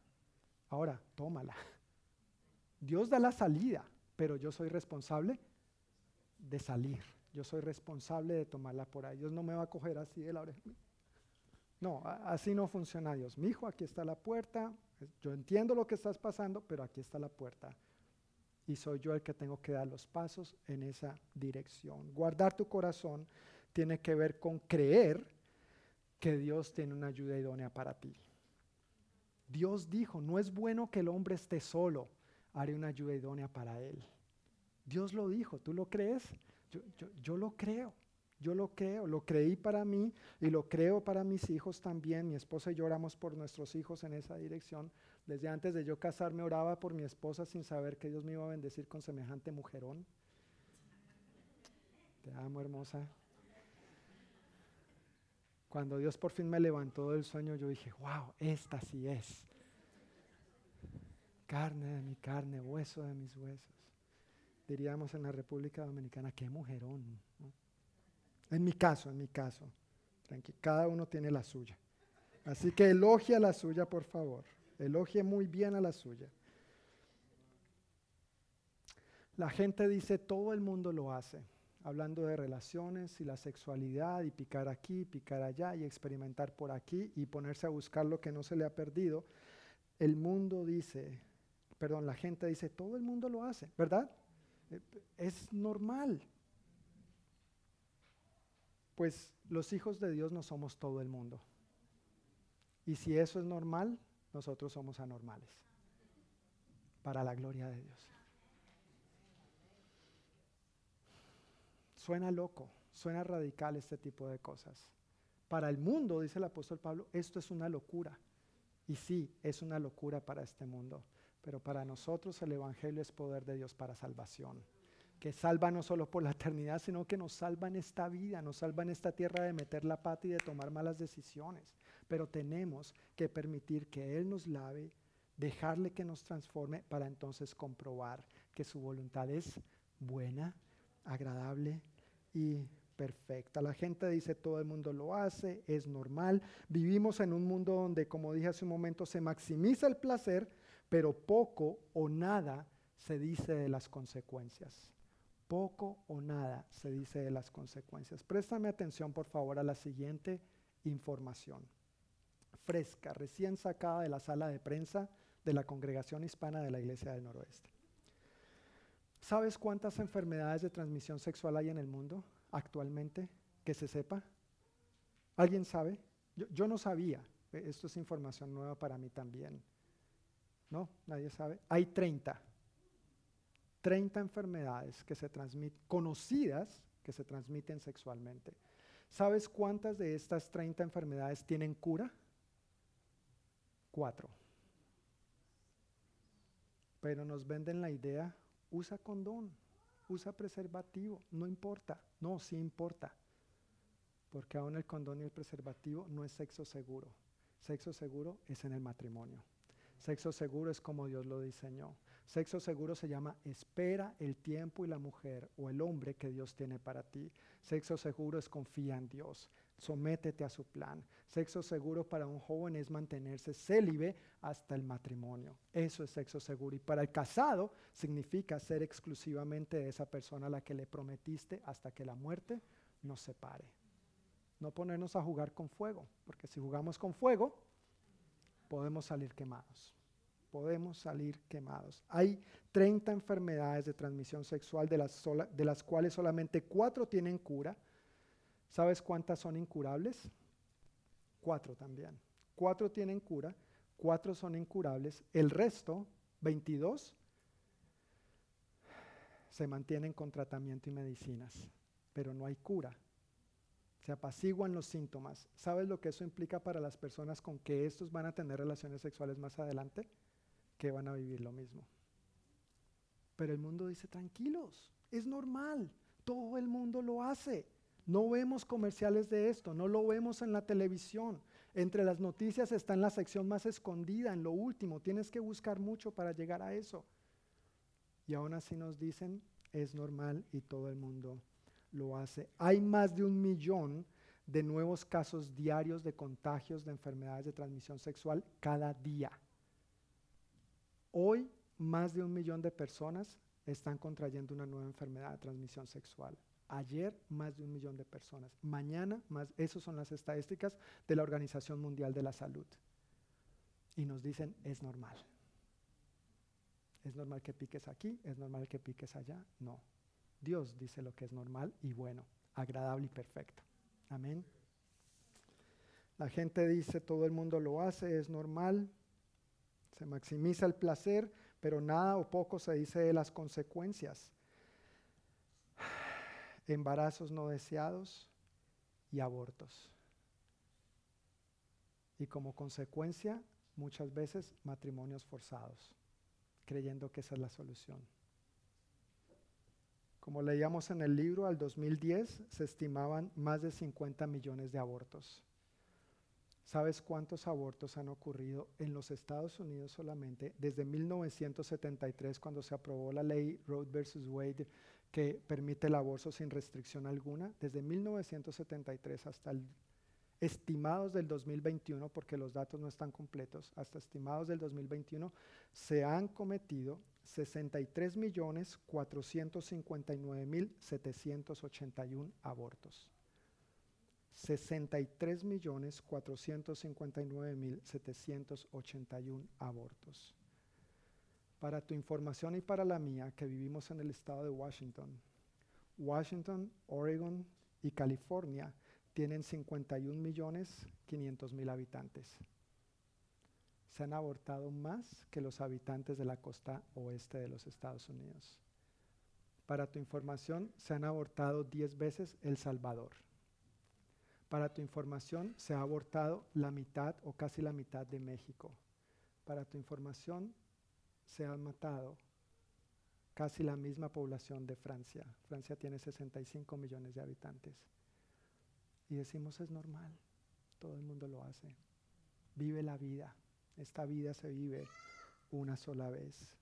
Ahora, tómala. Dios da la salida, pero yo soy responsable de salir. Yo soy responsable de tomarla por ahí. Dios no me va a coger así de la oreja. No, así no funciona Dios. Mi hijo, aquí está la puerta. Yo entiendo lo que estás pasando, pero aquí está la puerta. Y soy yo el que tengo que dar los pasos en esa dirección. Guardar tu corazón tiene que ver con creer que Dios tiene una ayuda idónea para ti. Dios dijo, no es bueno que el hombre esté solo, haré una ayuda idónea para él. Dios lo dijo, ¿tú lo crees? Yo, lo creo, yo lo creo, lo creí para mí y lo creo para mis hijos también. Mi esposa y yo oramos por nuestros hijos en esa dirección. Desde antes de yo casarme oraba por mi esposa sin saber que Dios me iba a bendecir con semejante mujerón. Te amo, hermosa. Cuando Dios por fin me levantó del sueño, yo dije, wow, esta sí es. Carne de mi carne, hueso de mis huesos diríamos en la República Dominicana, qué mujerón. En mi caso, en mi caso. cada uno tiene la suya. Así que elogia la suya, por favor. Elogie muy bien a la suya. La gente dice, todo el mundo lo hace, hablando de relaciones y la sexualidad y picar aquí, picar allá y experimentar por aquí y ponerse a buscar lo que no se le ha perdido. El mundo dice, perdón, la gente dice, todo el mundo lo hace, ¿verdad? Es normal. Pues los hijos de Dios no somos todo el mundo. Y si eso es normal, nosotros somos anormales. Para la gloria de Dios. Suena loco, suena radical este tipo de cosas. Para el mundo, dice el apóstol Pablo, esto es una locura. Y sí, es una locura para este mundo. Pero para nosotros el Evangelio es poder de Dios para salvación, que salva no solo por la eternidad, sino que nos salva en esta vida, nos salva en esta tierra de meter la pata y de tomar malas decisiones. Pero tenemos que permitir que Él nos lave, dejarle que nos transforme para entonces comprobar que su voluntad es buena, agradable y perfecta. La gente dice todo el mundo lo hace, es normal. Vivimos en un mundo donde, como dije hace un momento, se maximiza el placer, pero poco o nada se dice de las consecuencias. Poco o nada se dice de las consecuencias. Préstame atención, por favor, a la siguiente información. Fresca, recién sacada de la sala de prensa de la Congregación Hispana de la Iglesia del Noroeste. ¿Sabes cuántas enfermedades de transmisión sexual hay en el mundo actualmente? Que se sepa. ¿Alguien sabe? Yo, yo no sabía. Esto es información nueva para mí también. ¿No? Nadie sabe. Hay 30. 30 enfermedades que se transmiten, conocidas que se transmiten sexualmente. ¿Sabes cuántas de estas 30 enfermedades tienen cura? Cuatro. Pero nos venden la idea, usa condón, usa preservativo, no importa. No, sí importa. Porque aún el condón y el preservativo no es sexo seguro. Sexo seguro es en el matrimonio. Sexo seguro es como Dios lo diseñó. Sexo seguro se llama espera el tiempo y la mujer o el hombre que Dios tiene para ti. Sexo seguro es confía en Dios. Sométete a su plan. Sexo seguro para un joven es mantenerse célibe hasta el matrimonio. Eso es sexo seguro. Y para el casado significa ser exclusivamente de esa persona a la que le prometiste hasta que la muerte nos separe. No ponernos a jugar con fuego, porque si jugamos con fuego, podemos salir quemados. Podemos salir quemados. Hay 30 enfermedades de transmisión sexual de las, cuales solamente cuatro tienen cura. ¿Sabes cuántas son incurables? Cuatro también. Cuatro tienen cura, cuatro son incurables. El resto, 22, se mantienen con tratamiento y medicinas, pero no hay cura se apaciguan los síntomas. ¿Sabes lo que eso implica para las personas con que estos van a tener relaciones sexuales más adelante? Que van a vivir lo mismo. Pero el mundo dice, tranquilos, es normal. Todo el mundo lo hace. No vemos comerciales de esto, no lo vemos en la televisión. Entre las noticias está en la sección más escondida, en lo último. Tienes que buscar mucho para llegar a eso. Y aún así nos dicen, es normal y todo el mundo lo hace. Hay más de un millón de nuevos casos diarios de contagios de enfermedades de transmisión sexual cada día. Hoy más de un millón de personas están contrayendo una nueva enfermedad de transmisión sexual. Ayer más de un millón de personas. Mañana más, esas son las estadísticas de la Organización Mundial de la Salud. Y nos dicen, es normal. ¿Es normal que piques aquí? ¿Es normal que piques allá? No. Dios dice lo que es normal y bueno, agradable y perfecto. Amén. La gente dice, todo el mundo lo hace, es normal. Se maximiza el placer, pero nada o poco se dice de las consecuencias. Embarazos no deseados y abortos. Y como consecuencia, muchas veces matrimonios forzados, creyendo que esa es la solución. Como leíamos en el libro, al 2010 se estimaban más de 50 millones de abortos. ¿Sabes cuántos abortos han ocurrido en los Estados Unidos solamente desde 1973 cuando se aprobó la ley Roe versus Wade que permite el aborto sin restricción alguna? Desde 1973 hasta estimados del 2021, porque los datos no están completos, hasta estimados del 2021, se han cometido 63 millones 459 mil 781 abortos. 63 millones 459 mil 781 abortos. Para tu información y para la mía, que vivimos en el estado de Washington, Washington, Oregon y California tienen 51 millones 500 mil habitantes. Se han abortado más que los habitantes de la costa oeste de los Estados Unidos. Para tu información, se han abortado 10 veces El Salvador. Para tu información, se ha abortado la mitad o casi la mitad de México. Para tu información, se han matado casi la misma población de Francia. Francia tiene 65 millones de habitantes. Y decimos es normal, todo el mundo lo hace. Vive la vida, esta vida se vive una sola vez.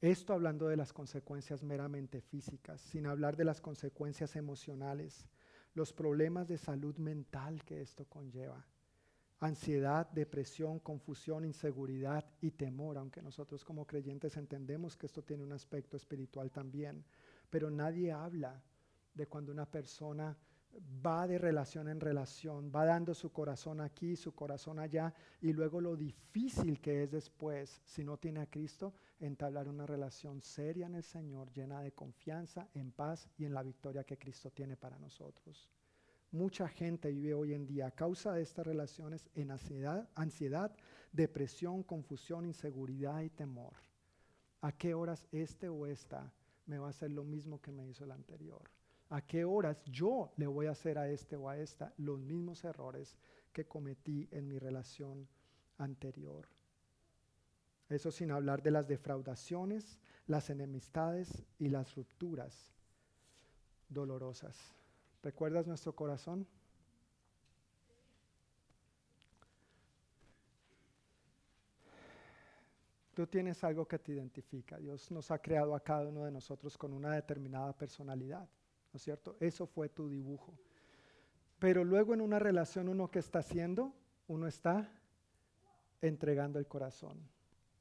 Esto hablando de las consecuencias meramente físicas, sin hablar de las consecuencias emocionales, los problemas de salud mental que esto conlleva. Ansiedad, depresión, confusión, inseguridad y temor, aunque nosotros como creyentes entendemos que esto tiene un aspecto espiritual también, pero nadie habla de cuando una persona va de relación en relación, va dando su corazón aquí, su corazón allá, y luego lo difícil que es después, si no tiene a Cristo, entablar una relación seria en el Señor, llena de confianza, en paz y en la victoria que Cristo tiene para nosotros. Mucha gente vive hoy en día a causa de estas relaciones en ansiedad, depresión, confusión, inseguridad y temor. ¿A qué horas este o esta me va a hacer lo mismo que me hizo el anterior? a qué horas yo le voy a hacer a este o a esta los mismos errores que cometí en mi relación anterior. Eso sin hablar de las defraudaciones, las enemistades y las rupturas dolorosas. ¿Recuerdas nuestro corazón? Tú tienes algo que te identifica. Dios nos ha creado a cada uno de nosotros con una determinada personalidad. ¿no es cierto? Eso fue tu dibujo. Pero luego en una relación uno que está haciendo, uno está entregando el corazón.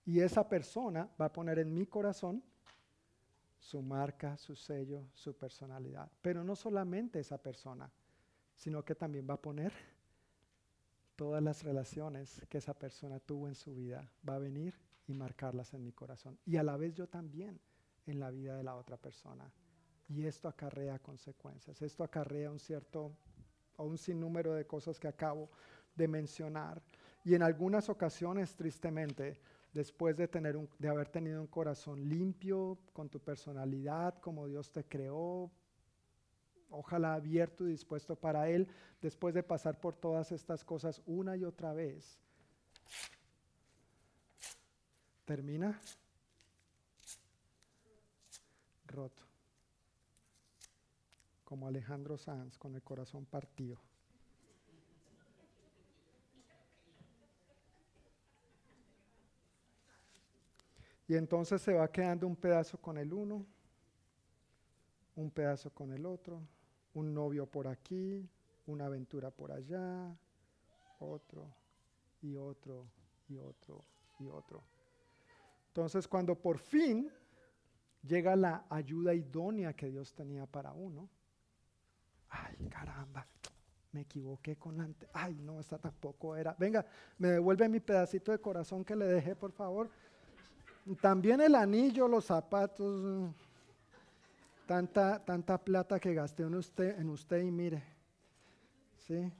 Y esa persona va a poner en mi corazón su marca, su sello, su personalidad. Pero no solamente esa persona, sino que también va a poner todas las relaciones que esa persona tuvo en su vida. Va a venir y marcarlas en mi corazón. Y a la vez yo también en la vida de la otra persona. Y esto acarrea consecuencias. Esto acarrea un cierto o un sinnúmero de cosas que acabo de mencionar. Y en algunas ocasiones, tristemente, después de, tener un, de haber tenido un corazón limpio, con tu personalidad, como Dios te creó, ojalá abierto y dispuesto para Él, después de pasar por todas estas cosas una y otra vez, termina roto como Alejandro Sanz, con el corazón partido. Y entonces se va quedando un pedazo con el uno, un pedazo con el otro, un novio por aquí, una aventura por allá, otro y otro y otro y otro. Entonces cuando por fin llega la ayuda idónea que Dios tenía para uno, ay caramba, me equivoqué con la... Ay, no, esta tampoco era. Venga, me devuelve mi pedacito de corazón que le dejé, por favor. También el anillo, los zapatos, tanta, tanta plata que gasté en usted, en usted y mire, ¿sí?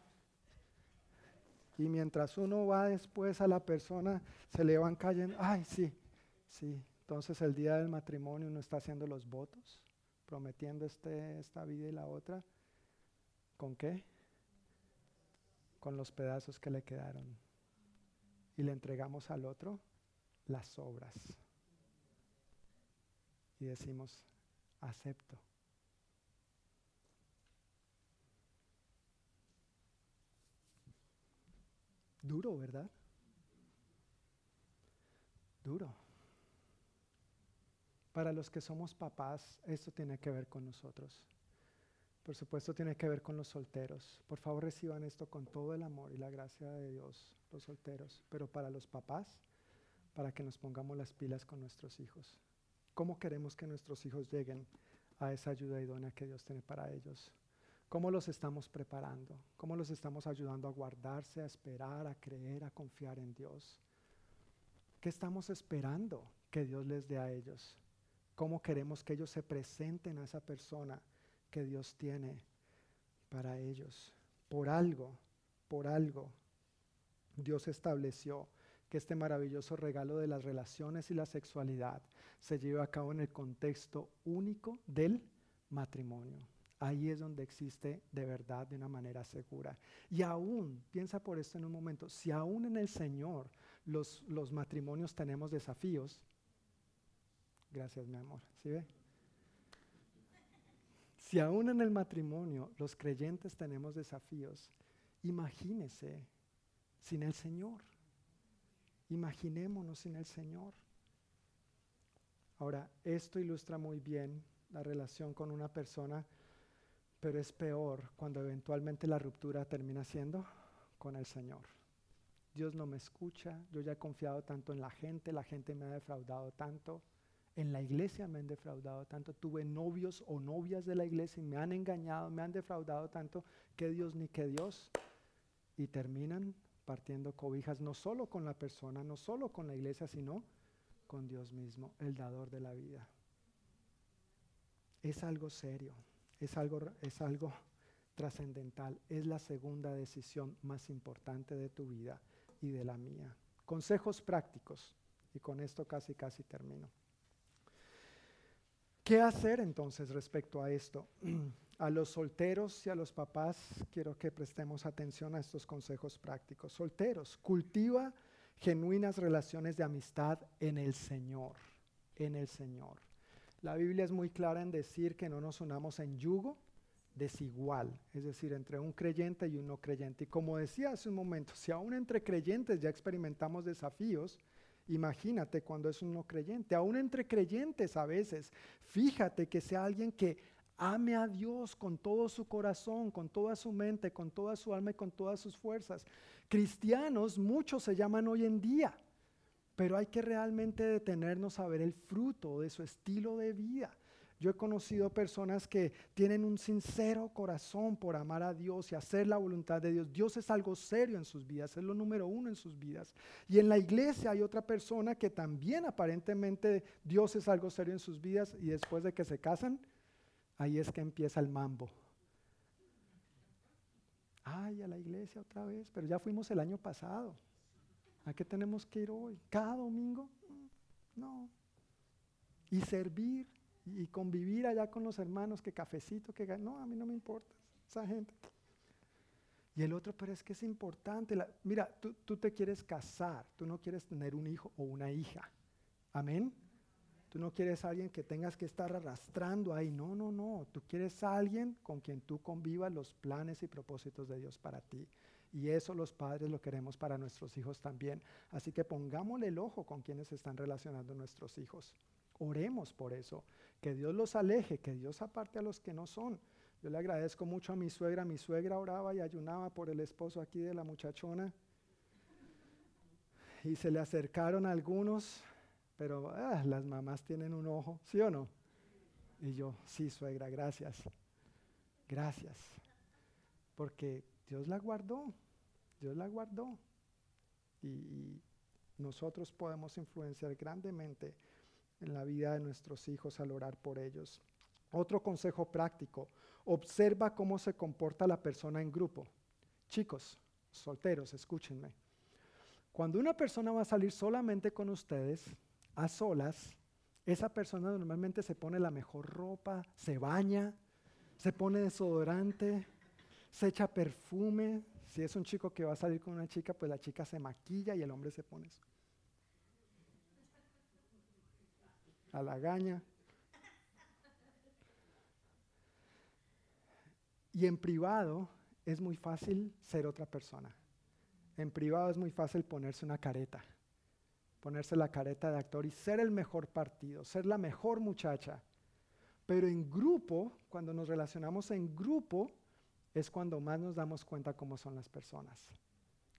Y mientras uno va después a la persona, se le van cayendo, ay, sí, sí. Entonces el día del matrimonio uno está haciendo los votos, prometiendo este, esta vida y la otra. ¿Con qué? Con los pedazos que le quedaron. Y le entregamos al otro las obras. Y decimos, acepto. Duro, ¿verdad? Duro. Para los que somos papás, esto tiene que ver con nosotros. Por supuesto, tiene que ver con los solteros. Por favor, reciban esto con todo el amor y la gracia de Dios, los solteros. Pero para los papás, para que nos pongamos las pilas con nuestros hijos. ¿Cómo queremos que nuestros hijos lleguen a esa ayuda idónea que Dios tiene para ellos? ¿Cómo los estamos preparando? ¿Cómo los estamos ayudando a guardarse, a esperar, a creer, a confiar en Dios? ¿Qué estamos esperando que Dios les dé a ellos? ¿Cómo queremos que ellos se presenten a esa persona que Dios tiene para ellos? Por algo, por algo, Dios estableció que este maravilloso regalo de las relaciones y la sexualidad se lleve a cabo en el contexto único del matrimonio. Ahí es donde existe de verdad de una manera segura. Y aún, piensa por esto en un momento, si aún en el Señor los, los matrimonios tenemos desafíos, gracias mi amor, ¿sí ve? Si aún en el matrimonio los creyentes tenemos desafíos, imagínese sin el Señor. Imaginémonos sin el Señor. Ahora, esto ilustra muy bien la relación con una persona, pero es peor cuando eventualmente la ruptura termina siendo con el Señor. Dios no me escucha, yo ya he confiado tanto en la gente, la gente me ha defraudado tanto, en la iglesia me han defraudado tanto, tuve novios o novias de la iglesia y me han engañado, me han defraudado tanto, que Dios ni que Dios, y terminan partiendo cobijas no solo con la persona, no solo con la iglesia, sino con Dios mismo, el dador de la vida. Es algo serio, es algo, es algo trascendental, es la segunda decisión más importante de tu vida y de la mía. Consejos prácticos, y con esto casi casi termino. ¿Qué hacer entonces respecto a esto? A los solteros y a los papás quiero que prestemos atención a estos consejos prácticos. Solteros, cultiva genuinas relaciones de amistad en el Señor, en el Señor. La Biblia es muy clara en decir que no nos unamos en yugo desigual, es decir, entre un creyente y un no creyente. Y como decía hace un momento, si aún entre creyentes ya experimentamos desafíos, imagínate cuando es un no creyente. Aún entre creyentes a veces, fíjate que sea alguien que Ame a Dios con todo su corazón, con toda su mente, con toda su alma y con todas sus fuerzas. Cristianos, muchos se llaman hoy en día, pero hay que realmente detenernos a ver el fruto de su estilo de vida. Yo he conocido personas que tienen un sincero corazón por amar a Dios y hacer la voluntad de Dios. Dios es algo serio en sus vidas, es lo número uno en sus vidas. Y en la iglesia hay otra persona que también aparentemente Dios es algo serio en sus vidas y después de que se casan, Ahí es que empieza el mambo. Ay, a la iglesia otra vez, pero ya fuimos el año pasado. ¿A qué tenemos que ir hoy? ¿Cada domingo? No. Y servir y convivir allá con los hermanos, que cafecito, que... No, a mí no me importa esa gente. Y el otro, pero es que es importante. mira, tú, tú te quieres casar, tú no quieres tener un hijo o una hija. Amén. Tú no quieres a alguien que tengas que estar arrastrando ahí. No, no, no. Tú quieres a alguien con quien tú convivas los planes y propósitos de Dios para ti. Y eso los padres lo queremos para nuestros hijos también. Así que pongámosle el ojo con quienes están relacionando nuestros hijos. Oremos por eso. Que Dios los aleje, que Dios aparte a los que no son. Yo le agradezco mucho a mi suegra. Mi suegra oraba y ayunaba por el esposo aquí de la muchachona. Y se le acercaron algunos pero ah, las mamás tienen un ojo, ¿sí o no? Y yo, sí, suegra, gracias. Gracias. Porque Dios la guardó, Dios la guardó. Y, nosotros podemos influenciar grandemente en la vida de nuestros hijos al orar por ellos. Otro consejo práctico, observa cómo se comporta la persona en grupo. Chicos, solteros, escúchenme. Cuando una persona va a salir solamente con ustedes, a solas, esa persona normalmente se pone la mejor ropa, se baña, se pone desodorante, se echa perfume. Si es un chico que va a salir con una chica, pues la chica se maquilla y el hombre se pone eso. A la gaña. Y en privado es muy fácil ser otra persona. En privado es muy fácil ponerse una careta ponerse la careta de actor y ser el mejor partido, ser la mejor muchacha. Pero en grupo, cuando nos relacionamos en grupo, es cuando más nos damos cuenta cómo son las personas.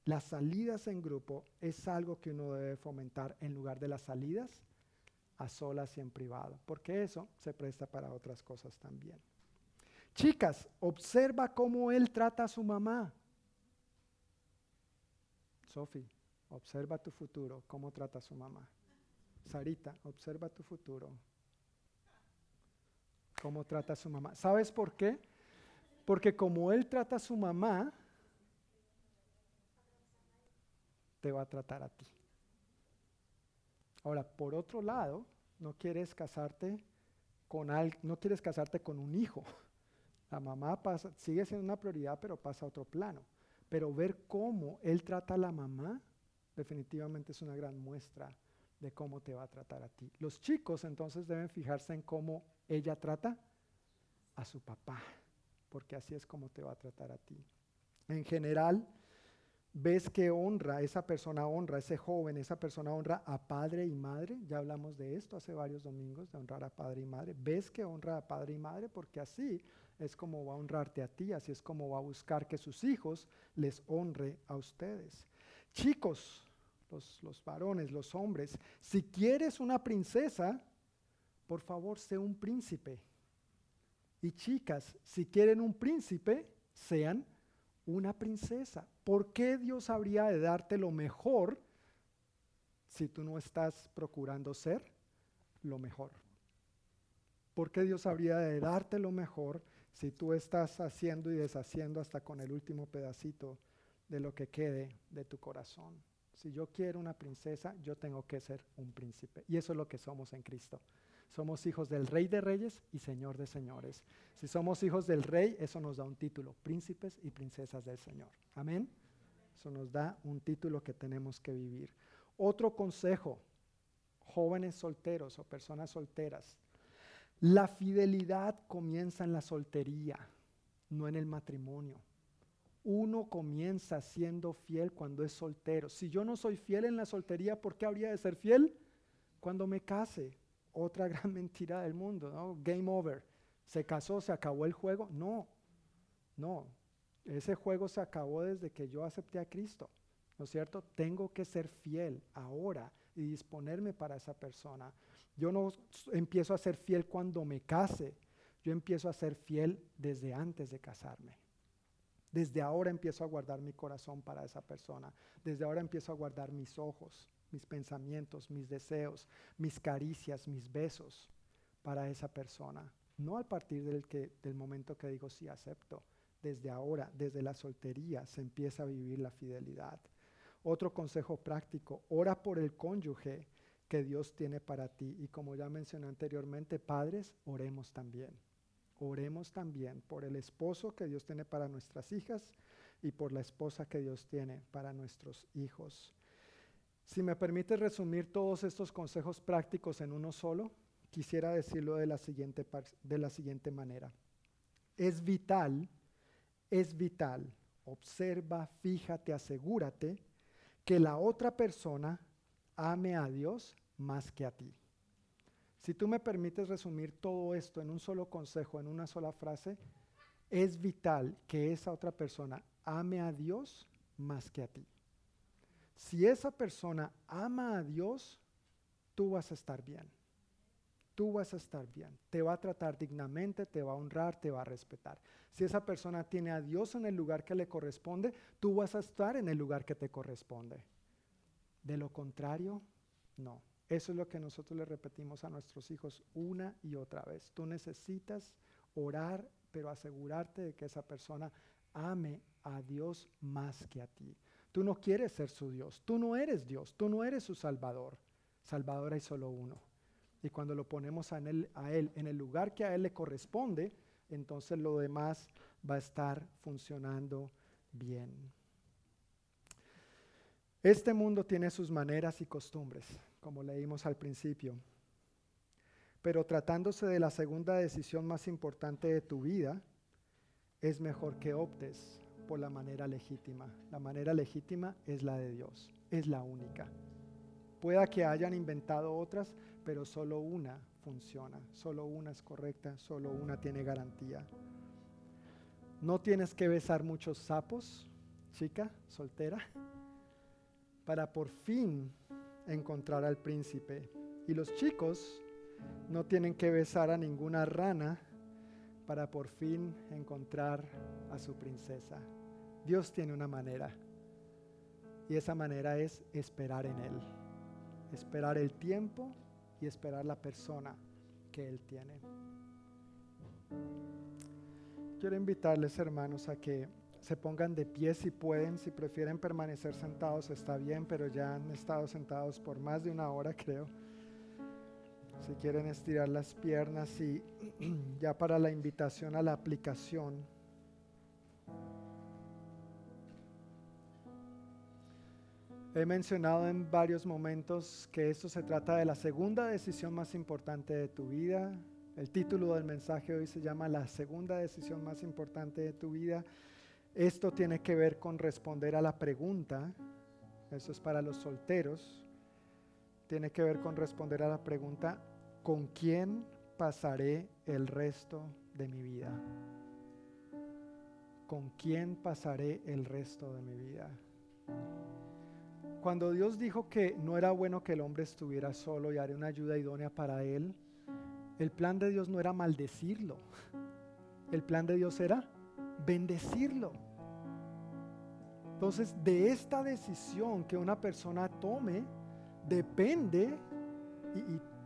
Las salidas en grupo es algo que uno debe fomentar en lugar de las salidas a solas y en privado, porque eso se presta para otras cosas también. Chicas, observa cómo él trata a su mamá. Sophie, Observa tu futuro, cómo trata a su mamá. Sarita, observa tu futuro. Cómo trata a su mamá. ¿Sabes por qué? Porque como él trata a su mamá, te va a tratar a ti. Ahora, por otro lado, no quieres casarte con no quieres casarte con un hijo. La mamá pasa, sigue siendo una prioridad, pero pasa a otro plano. Pero ver cómo él trata a la mamá definitivamente es una gran muestra de cómo te va a tratar a ti. Los chicos entonces deben fijarse en cómo ella trata a su papá, porque así es como te va a tratar a ti. En general, ves que honra, esa persona honra, ese joven, esa persona honra a padre y madre. Ya hablamos de esto hace varios domingos, de honrar a padre y madre. Ves que honra a padre y madre porque así es como va a honrarte a ti, así es como va a buscar que sus hijos les honre a ustedes. Chicos, los, varones, los hombres, si quieres una princesa, por favor, sé un príncipe. Y chicas, si quieren un príncipe, sean una princesa. ¿Por qué Dios habría de darte lo mejor si tú no estás procurando ser lo mejor? ¿Por qué Dios habría de darte lo mejor si tú estás haciendo y deshaciendo hasta con el último pedacito de lo que quede de tu corazón? Si yo quiero una princesa, yo tengo que ser un príncipe. Y eso es lo que somos en Cristo. Somos hijos del Rey de Reyes y Señor de Señores. Si somos hijos del Rey, eso nos da un título, príncipes y princesas del Señor. Amén. Eso nos da un título que tenemos que vivir. Otro consejo, jóvenes solteros o personas solteras. La fidelidad comienza en la soltería, no en el matrimonio uno comienza siendo fiel cuando es soltero. Si yo no soy fiel en la soltería, ¿por qué habría de ser fiel cuando me case? Otra gran mentira del mundo, ¿no? Game over. ¿Se casó, se acabó el juego? No, no. Ese juego se acabó desde que yo acepté a Cristo. ¿No es cierto? Tengo que ser fiel ahora y disponerme para esa persona. Yo no empiezo a ser fiel cuando me case, yo empiezo a ser fiel desde antes de casarme. Desde ahora empiezo a guardar mi corazón para esa persona. Desde ahora empiezo a guardar mis ojos, mis pensamientos, mis deseos, mis caricias, mis besos para esa persona. No a partir del, que, del momento que digo sí acepto. Desde ahora, desde la soltería, se empieza a vivir la fidelidad. Otro consejo práctico, ora por el cónyuge que Dios tiene para ti. Y como ya mencioné anteriormente, padres, oremos también. Oremos también por el esposo que Dios tiene para nuestras hijas y por la esposa que Dios tiene para nuestros hijos. Si me permite resumir todos estos consejos prácticos en uno solo, quisiera decirlo de la siguiente, de la siguiente manera. Es vital, es vital, observa, fíjate, asegúrate que la otra persona ame a Dios más que a ti. Si tú me permites resumir todo esto en un solo consejo, en una sola frase, es vital que esa otra persona ame a Dios más que a ti. Si esa persona ama a Dios, tú vas a estar bien. Tú vas a estar bien. Te va a tratar dignamente, te va a honrar, te va a respetar. Si esa persona tiene a Dios en el lugar que le corresponde, tú vas a estar en el lugar que te corresponde. De lo contrario, no. Eso es lo que nosotros le repetimos a nuestros hijos una y otra vez. Tú necesitas orar, pero asegurarte de que esa persona ame a Dios más que a ti. Tú no quieres ser su Dios, tú no eres Dios, tú no eres su Salvador. Salvador hay solo uno. Y cuando lo ponemos a él, a él en el lugar que a Él le corresponde, entonces lo demás va a estar funcionando bien. Este mundo tiene sus maneras y costumbres, como leímos al principio. Pero tratándose de la segunda decisión más importante de tu vida, es mejor que optes por la manera legítima. La manera legítima es la de Dios, es la única. Pueda que hayan inventado otras, pero solo una funciona, solo una es correcta, solo una tiene garantía. No tienes que besar muchos sapos, chica, soltera para por fin encontrar al príncipe. Y los chicos no tienen que besar a ninguna rana para por fin encontrar a su princesa. Dios tiene una manera. Y esa manera es esperar en Él. Esperar el tiempo y esperar la persona que Él tiene. Quiero invitarles, hermanos, a que se pongan de pie si pueden, si prefieren permanecer sentados está bien, pero ya han estado sentados por más de una hora creo. Si quieren estirar las piernas y ya para la invitación a la aplicación. He mencionado en varios momentos que esto se trata de la segunda decisión más importante de tu vida. El título del mensaje hoy se llama La segunda decisión más importante de tu vida. Esto tiene que ver con responder a la pregunta, eso es para los solteros, tiene que ver con responder a la pregunta, ¿con quién pasaré el resto de mi vida? ¿Con quién pasaré el resto de mi vida? Cuando Dios dijo que no era bueno que el hombre estuviera solo y haré una ayuda idónea para él, el plan de Dios no era maldecirlo, el plan de Dios era bendecirlo. Entonces, de esta decisión que una persona tome, depende,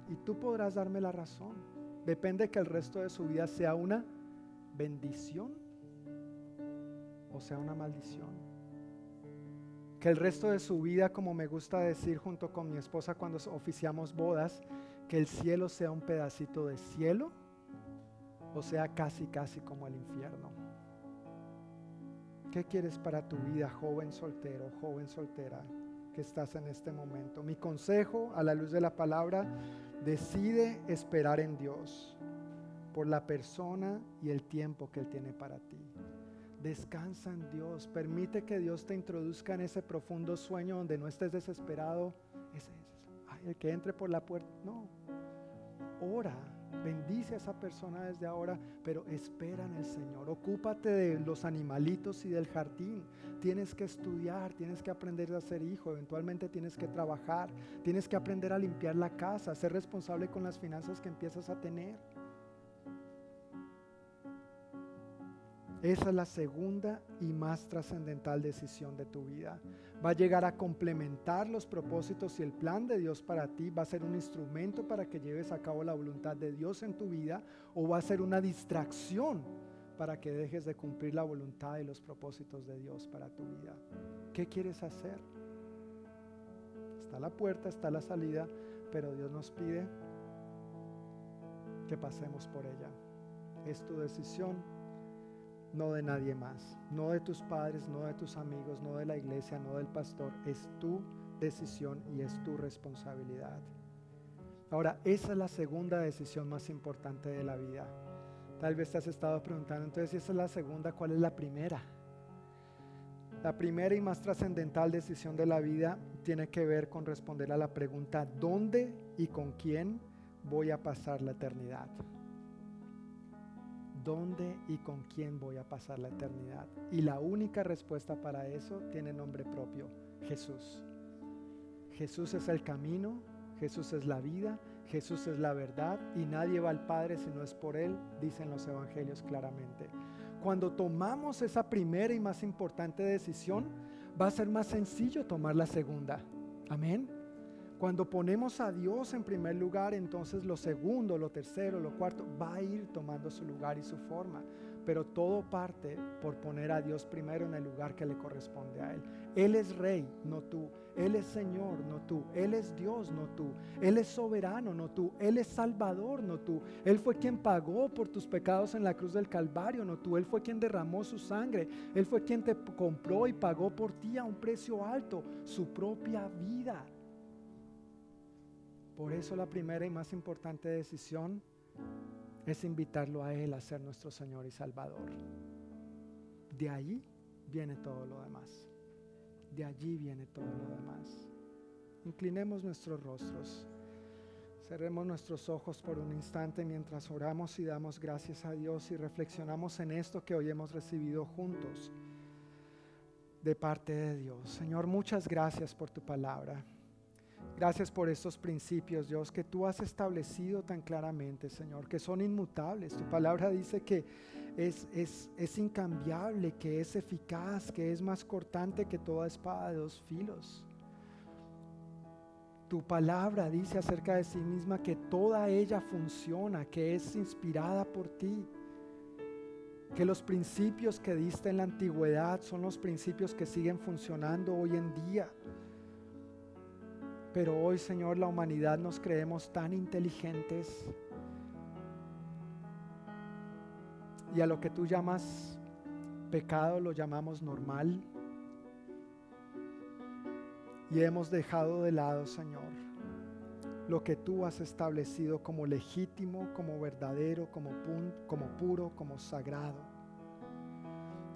y, tú podrás darme la razón, depende que el resto de su vida sea una bendición o sea una maldición. Que el resto de su vida, como me gusta decir junto con mi esposa cuando oficiamos bodas, que el cielo sea un pedacito de cielo o sea casi, casi como el infierno. ¿Qué quieres para tu vida, joven soltero, joven soltera que estás en este momento? Mi consejo a la luz de la palabra, decide esperar en Dios por la persona y el tiempo que Él tiene para ti. Descansa en Dios, permite que Dios te introduzca en ese profundo sueño donde no estés desesperado. Ese, el que entre por la puerta, no. Ora, Bendice a esa persona desde ahora, pero espera en el Señor. Ocúpate de los animalitos y del jardín. Tienes que estudiar, tienes que aprender a ser hijo, eventualmente tienes que trabajar, tienes que aprender a limpiar la casa, ser responsable con las finanzas que empiezas a tener. Esa es la segunda y más trascendental decisión de tu vida. Va a llegar a complementar los propósitos y el plan de Dios para ti. Va a ser un instrumento para que lleves a cabo la voluntad de Dios en tu vida o va a ser una distracción para que dejes de cumplir la voluntad y los propósitos de Dios para tu vida. ¿Qué quieres hacer? Está la puerta, está la salida, pero Dios nos pide que pasemos por ella. Es tu decisión no de nadie más, no de tus padres, no de tus amigos, no de la iglesia, no del pastor, es tu decisión y es tu responsabilidad. Ahora, esa es la segunda decisión más importante de la vida. Tal vez te has estado preguntando, entonces si esa es la segunda, ¿cuál es la primera? La primera y más trascendental decisión de la vida tiene que ver con responder a la pregunta, ¿dónde y con quién voy a pasar la eternidad? ¿Dónde y con quién voy a pasar la eternidad? Y la única respuesta para eso tiene nombre propio, Jesús. Jesús es el camino, Jesús es la vida, Jesús es la verdad y nadie va al Padre si no es por Él, dicen los evangelios claramente. Cuando tomamos esa primera y más importante decisión, va a ser más sencillo tomar la segunda. Amén. Cuando ponemos a Dios en primer lugar, entonces lo segundo, lo tercero, lo cuarto va a ir tomando su lugar y su forma. Pero todo parte por poner a Dios primero en el lugar que le corresponde a Él. Él es rey, no tú. Él es Señor, no tú. Él es Dios, no tú. Él es soberano, no tú. Él es Salvador, no tú. Él fue quien pagó por tus pecados en la cruz del Calvario, no tú. Él fue quien derramó su sangre. Él fue quien te compró y pagó por ti a un precio alto, su propia vida. Por eso la primera y más importante decisión es invitarlo a Él a ser nuestro Señor y Salvador. De allí viene todo lo demás. De allí viene todo lo demás. Inclinemos nuestros rostros. Cerremos nuestros ojos por un instante mientras oramos y damos gracias a Dios y reflexionamos en esto que hoy hemos recibido juntos de parte de Dios. Señor, muchas gracias por tu palabra. Gracias por estos principios, Dios, que tú has establecido tan claramente, Señor, que son inmutables. Tu palabra dice que es, es, es incambiable, que es eficaz, que es más cortante que toda espada de dos filos. Tu palabra dice acerca de sí misma que toda ella funciona, que es inspirada por ti que los principios que diste en la antigüedad son los principios que siguen funcionando hoy en día. Pero hoy, Señor, la humanidad nos creemos tan inteligentes. Y a lo que tú llamas pecado lo llamamos normal. Y hemos dejado de lado, Señor, lo que tú has establecido como legítimo, como verdadero, como, puro, como sagrado.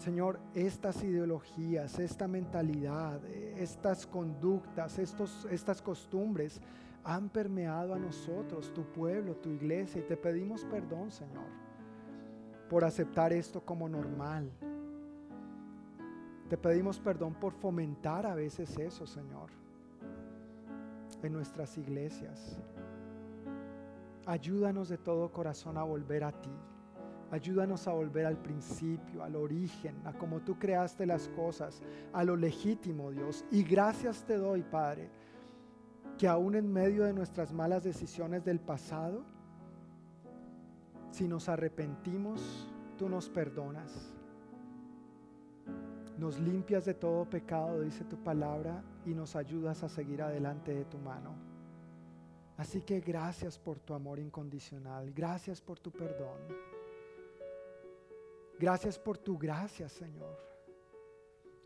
Señor, estas ideologías, esta mentalidad, estas conductas, estos, estas costumbres han permeado a nosotros, tu pueblo, tu iglesia, y te pedimos perdón, Señor, por aceptar esto como normal. Te pedimos perdón por fomentar a veces eso, Señor, en nuestras iglesias. Ayúdanos de todo corazón a volver a ti. Ayúdanos a volver al principio, al origen, a como tú creaste las cosas, a lo legítimo, Dios. Y gracias te doy, Padre, que aún en medio de nuestras malas decisiones del pasado, si nos arrepentimos, tú nos perdonas. Nos limpias de todo pecado, dice tu palabra, y nos ayudas a seguir adelante de tu mano. Así que gracias por tu amor incondicional, gracias por tu perdón. Gracias por tu gracia, Señor.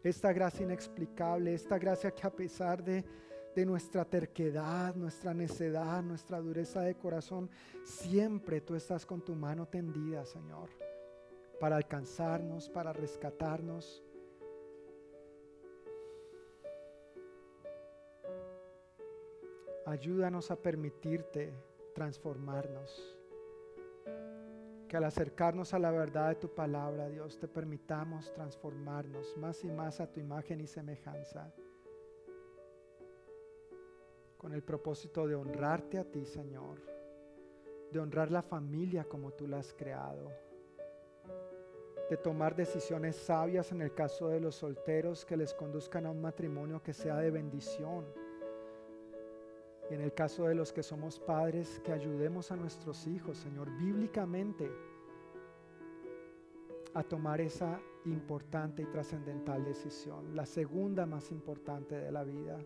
Esta gracia inexplicable, esta gracia que a pesar de, nuestra terquedad, nuestra necedad, nuestra dureza de corazón, siempre tú estás con tu mano tendida, Señor, para alcanzarnos, para rescatarnos. Ayúdanos a permitirte transformarnos que al acercarnos a la verdad de tu palabra, Dios, te permitamos transformarnos más y más a tu imagen y semejanza, con el propósito de honrarte a ti, Señor, de honrar la familia como tú la has creado, de tomar decisiones sabias en el caso de los solteros que les conduzcan a un matrimonio que sea de bendición. Y en el caso de los que somos padres, que ayudemos a nuestros hijos, Señor, bíblicamente a tomar esa importante y trascendental decisión, la segunda más importante de la vida.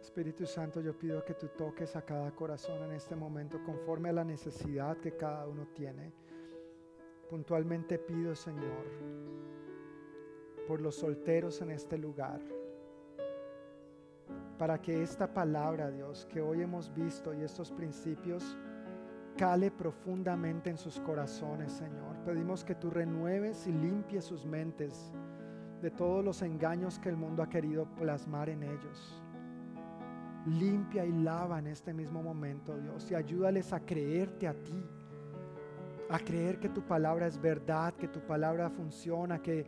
Espíritu Santo, yo pido que tú toques a cada corazón en este momento conforme a la necesidad que cada uno tiene. Puntualmente pido, Señor, por los solteros en este lugar, para que esta palabra, Dios, que hoy hemos visto y estos principios, cale profundamente en sus corazones, Señor. Pedimos que tú renueves y limpies sus mentes de todos los engaños que el mundo ha querido plasmar en ellos. Limpia y lava en este mismo momento, Dios, y ayúdales a creerte a ti, a creer que tu palabra es verdad, que tu palabra funciona, que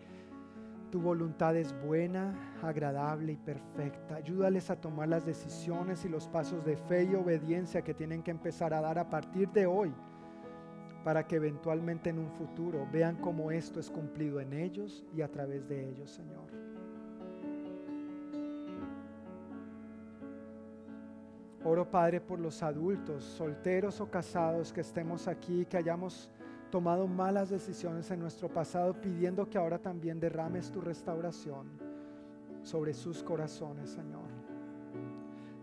tu voluntad es buena, agradable y perfecta. Ayúdales a tomar las decisiones y los pasos de fe y obediencia que tienen que empezar a dar a partir de hoy para que eventualmente en un futuro vean cómo esto es cumplido en ellos y a través de ellos, Señor. Oro, Padre, por los adultos, solteros o casados que estemos aquí, que hayamos tomado malas decisiones en nuestro pasado, pidiendo que ahora también derrames tu restauración sobre sus corazones, Señor.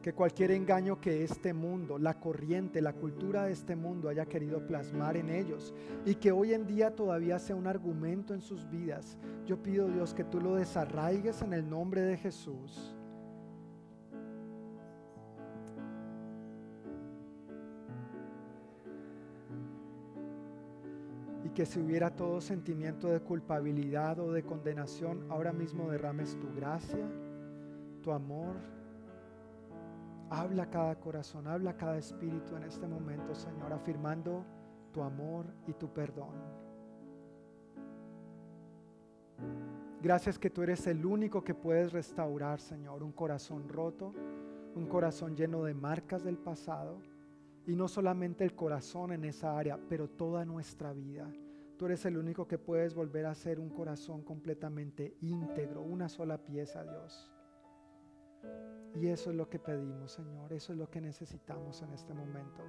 Que cualquier engaño que este mundo, la corriente, la cultura de este mundo haya querido plasmar en ellos y que hoy en día todavía sea un argumento en sus vidas, yo pido Dios que tú lo desarraigues en el nombre de Jesús que si hubiera todo sentimiento de culpabilidad o de condenación, ahora mismo derrames tu gracia, tu amor. Habla cada corazón, habla cada espíritu en este momento, Señor, afirmando tu amor y tu perdón. Gracias que tú eres el único que puedes restaurar, Señor, un corazón roto, un corazón lleno de marcas del pasado. Y no solamente el corazón en esa área, pero toda nuestra vida. Tú eres el único que puedes volver a ser un corazón completamente íntegro, una sola pieza, Dios. Y eso es lo que pedimos, Señor. Eso es lo que necesitamos en este momento.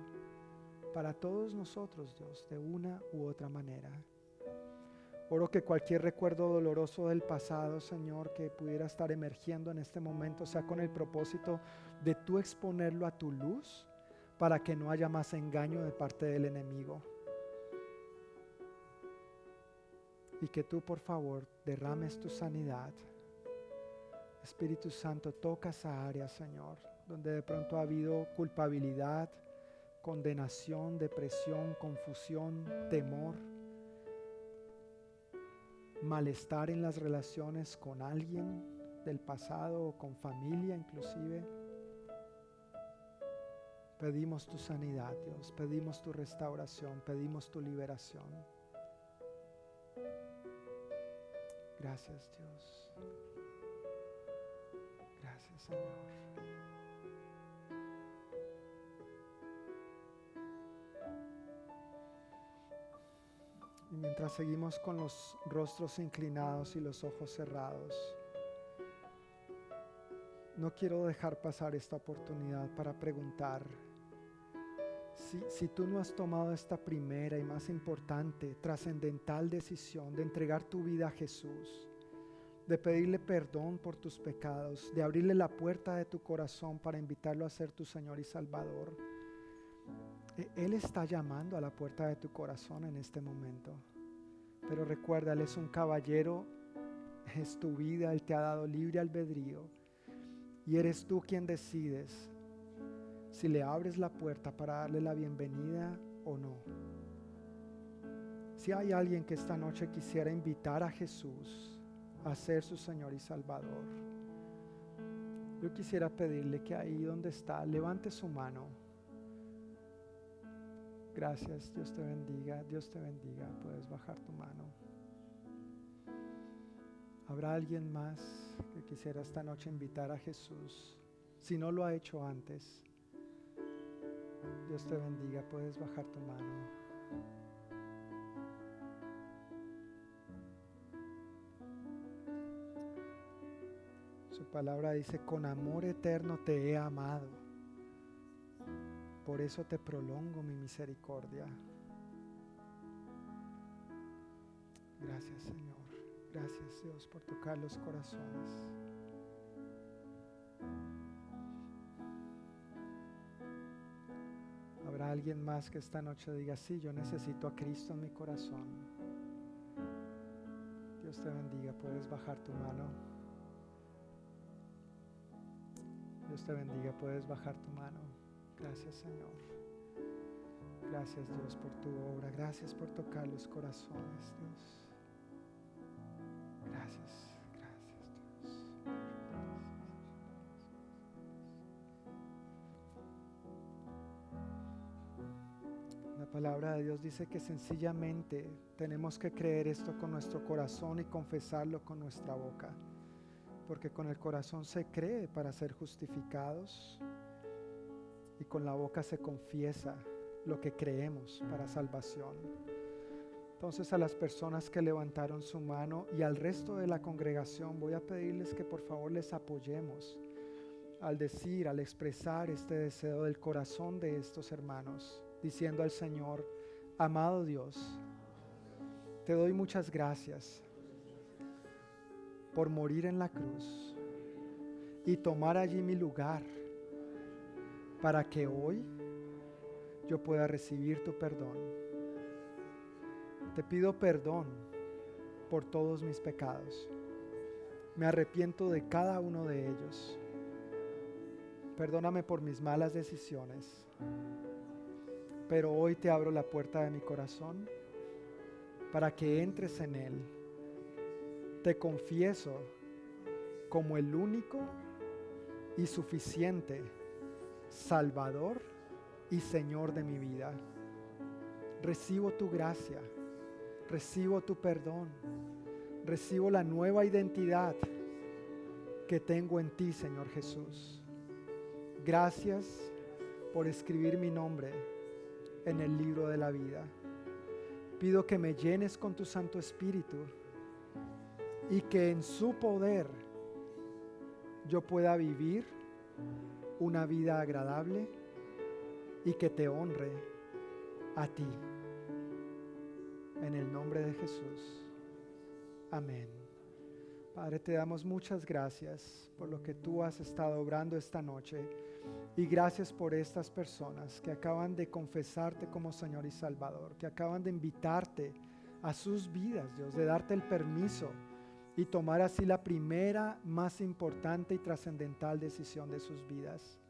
Para todos nosotros, Dios, de una u otra manera. Oro que cualquier recuerdo doloroso del pasado, Señor, que pudiera estar emergiendo en este momento, sea con el propósito de tú exponerlo a tu luz para que no haya más engaño de parte del enemigo. Y que tú por favor derrames tu sanidad. Espíritu Santo, toca esa área, Señor, donde de pronto ha habido culpabilidad, condenación, depresión, confusión, temor, malestar en las relaciones con alguien del pasado o con familia inclusive. Pedimos tu sanidad, Dios, pedimos tu restauración, pedimos tu liberación. Gracias Dios. Gracias Señor. Y mientras seguimos con los rostros inclinados y los ojos cerrados, no quiero dejar pasar esta oportunidad para preguntar si, tú no has tomado esta primera y más importante, trascendental decisión de entregar tu vida a Jesús, de pedirle perdón por tus pecados, de abrirle la puerta de tu corazón para invitarlo a ser tu Señor y Salvador, e, Él está llamando a la puerta de tu corazón en este momento. Pero recuerda, Él es un caballero, es tu vida, Él te ha dado libre albedrío y eres tú quien decides si le abres la puerta para darle la bienvenida o no. Si hay alguien que esta noche quisiera invitar a Jesús a ser su Señor y Salvador, yo quisiera pedirle que ahí donde está, levante su mano. Gracias, Dios te bendiga, Dios te bendiga, puedes bajar tu mano. ¿Habrá alguien más que quisiera esta noche invitar a Jesús? Si no lo ha hecho antes, Dios te bendiga, puedes bajar tu mano. Su palabra dice, con amor eterno te he amado. Por eso te prolongo mi misericordia. Gracias Señor. Gracias Dios por tocar los corazones. Alguien más que esta noche diga, sí, yo necesito a Cristo en mi corazón. Dios te bendiga. Puedes bajar tu mano. Dios te bendiga. Puedes bajar tu mano. Gracias Señor. Gracias Dios por tu obra. Gracias por tocar los corazones, Dios. Gracias. Palabra de Dios dice que sencillamente tenemos que creer esto con nuestro corazón y confesarlo con nuestra boca. Porque con el corazón se cree para ser justificados y con la boca se confiesa lo que creemos para salvación. Entonces a las personas que levantaron su mano y al resto de la congregación voy a pedirles que por favor les apoyemos al decir, al expresar este deseo del corazón de estos hermanos diciendo al Señor, amado Dios, te doy muchas gracias por morir en la cruz y tomar allí mi lugar para que hoy yo pueda recibir tu perdón. Te pido perdón por todos mis pecados. Me arrepiento de cada uno de ellos. Perdóname por mis malas decisiones pero hoy te abro la puerta de mi corazón para que entres en él. Te confieso como el único y suficiente Salvador y Señor de mi vida. Recibo tu gracia, recibo tu perdón, recibo la nueva identidad que tengo en ti, Señor Jesús. Gracias por escribir mi nombre en el libro de la vida. Pido que me llenes con tu Santo Espíritu y que en su poder yo pueda vivir una vida agradable y que te honre a ti. En el nombre de Jesús. Amén. Padre, te damos muchas gracias por lo que tú has estado obrando esta noche. Y gracias por estas personas que acaban de confesarte como Señor y Salvador, que acaban de invitarte a sus vidas, Dios, de darte el permiso y tomar así la primera, más importante y trascendental decisión de sus vidas.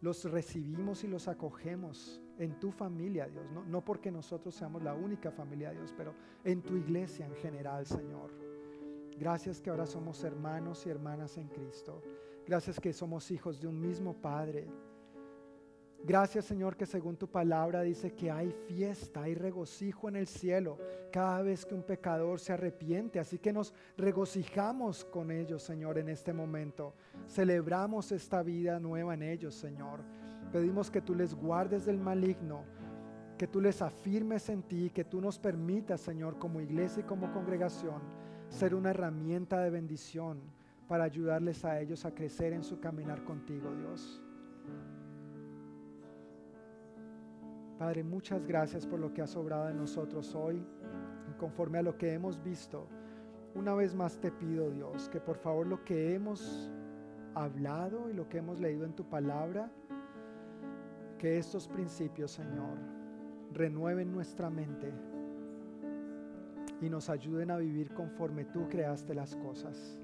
Los recibimos y los acogemos en tu familia, Dios, no, no porque nosotros seamos la única familia, Dios, pero en tu iglesia en general, Señor. Gracias que ahora somos hermanos y hermanas en Cristo. Gracias que somos hijos de un mismo Padre. Gracias Señor que según tu palabra dice que hay fiesta, hay regocijo en el cielo cada vez que un pecador se arrepiente. Así que nos regocijamos con ellos Señor en este momento. Celebramos esta vida nueva en ellos Señor. Pedimos que tú les guardes del maligno, que tú les afirmes en ti, que tú nos permitas Señor como iglesia y como congregación ser una herramienta de bendición para ayudarles a ellos a crecer en su caminar contigo, Dios. Padre, muchas gracias por lo que has obrado en nosotros hoy, conforme a lo que hemos visto. Una vez más te pido, Dios, que por favor lo que hemos hablado y lo que hemos leído en tu palabra, que estos principios, Señor, renueven nuestra mente y nos ayuden a vivir conforme tú creaste las cosas.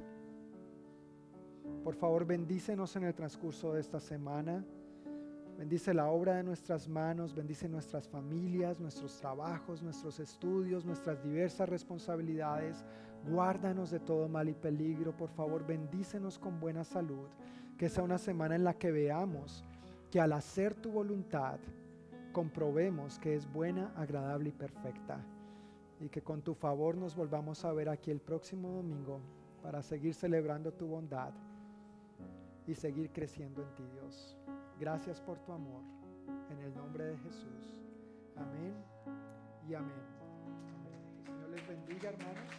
Por favor, bendícenos en el transcurso de esta semana. Bendice la obra de nuestras manos, bendice nuestras familias, nuestros trabajos, nuestros estudios, nuestras diversas responsabilidades. Guárdanos de todo mal y peligro. Por favor, bendícenos con buena salud. Que sea una semana en la que veamos que al hacer tu voluntad, comprobemos que es buena, agradable y perfecta. Y que con tu favor nos volvamos a ver aquí el próximo domingo para seguir celebrando tu bondad y seguir creciendo en ti, Dios. Gracias por tu amor. En el nombre de Jesús. Amén y amén. Señor les bendiga, hermanos.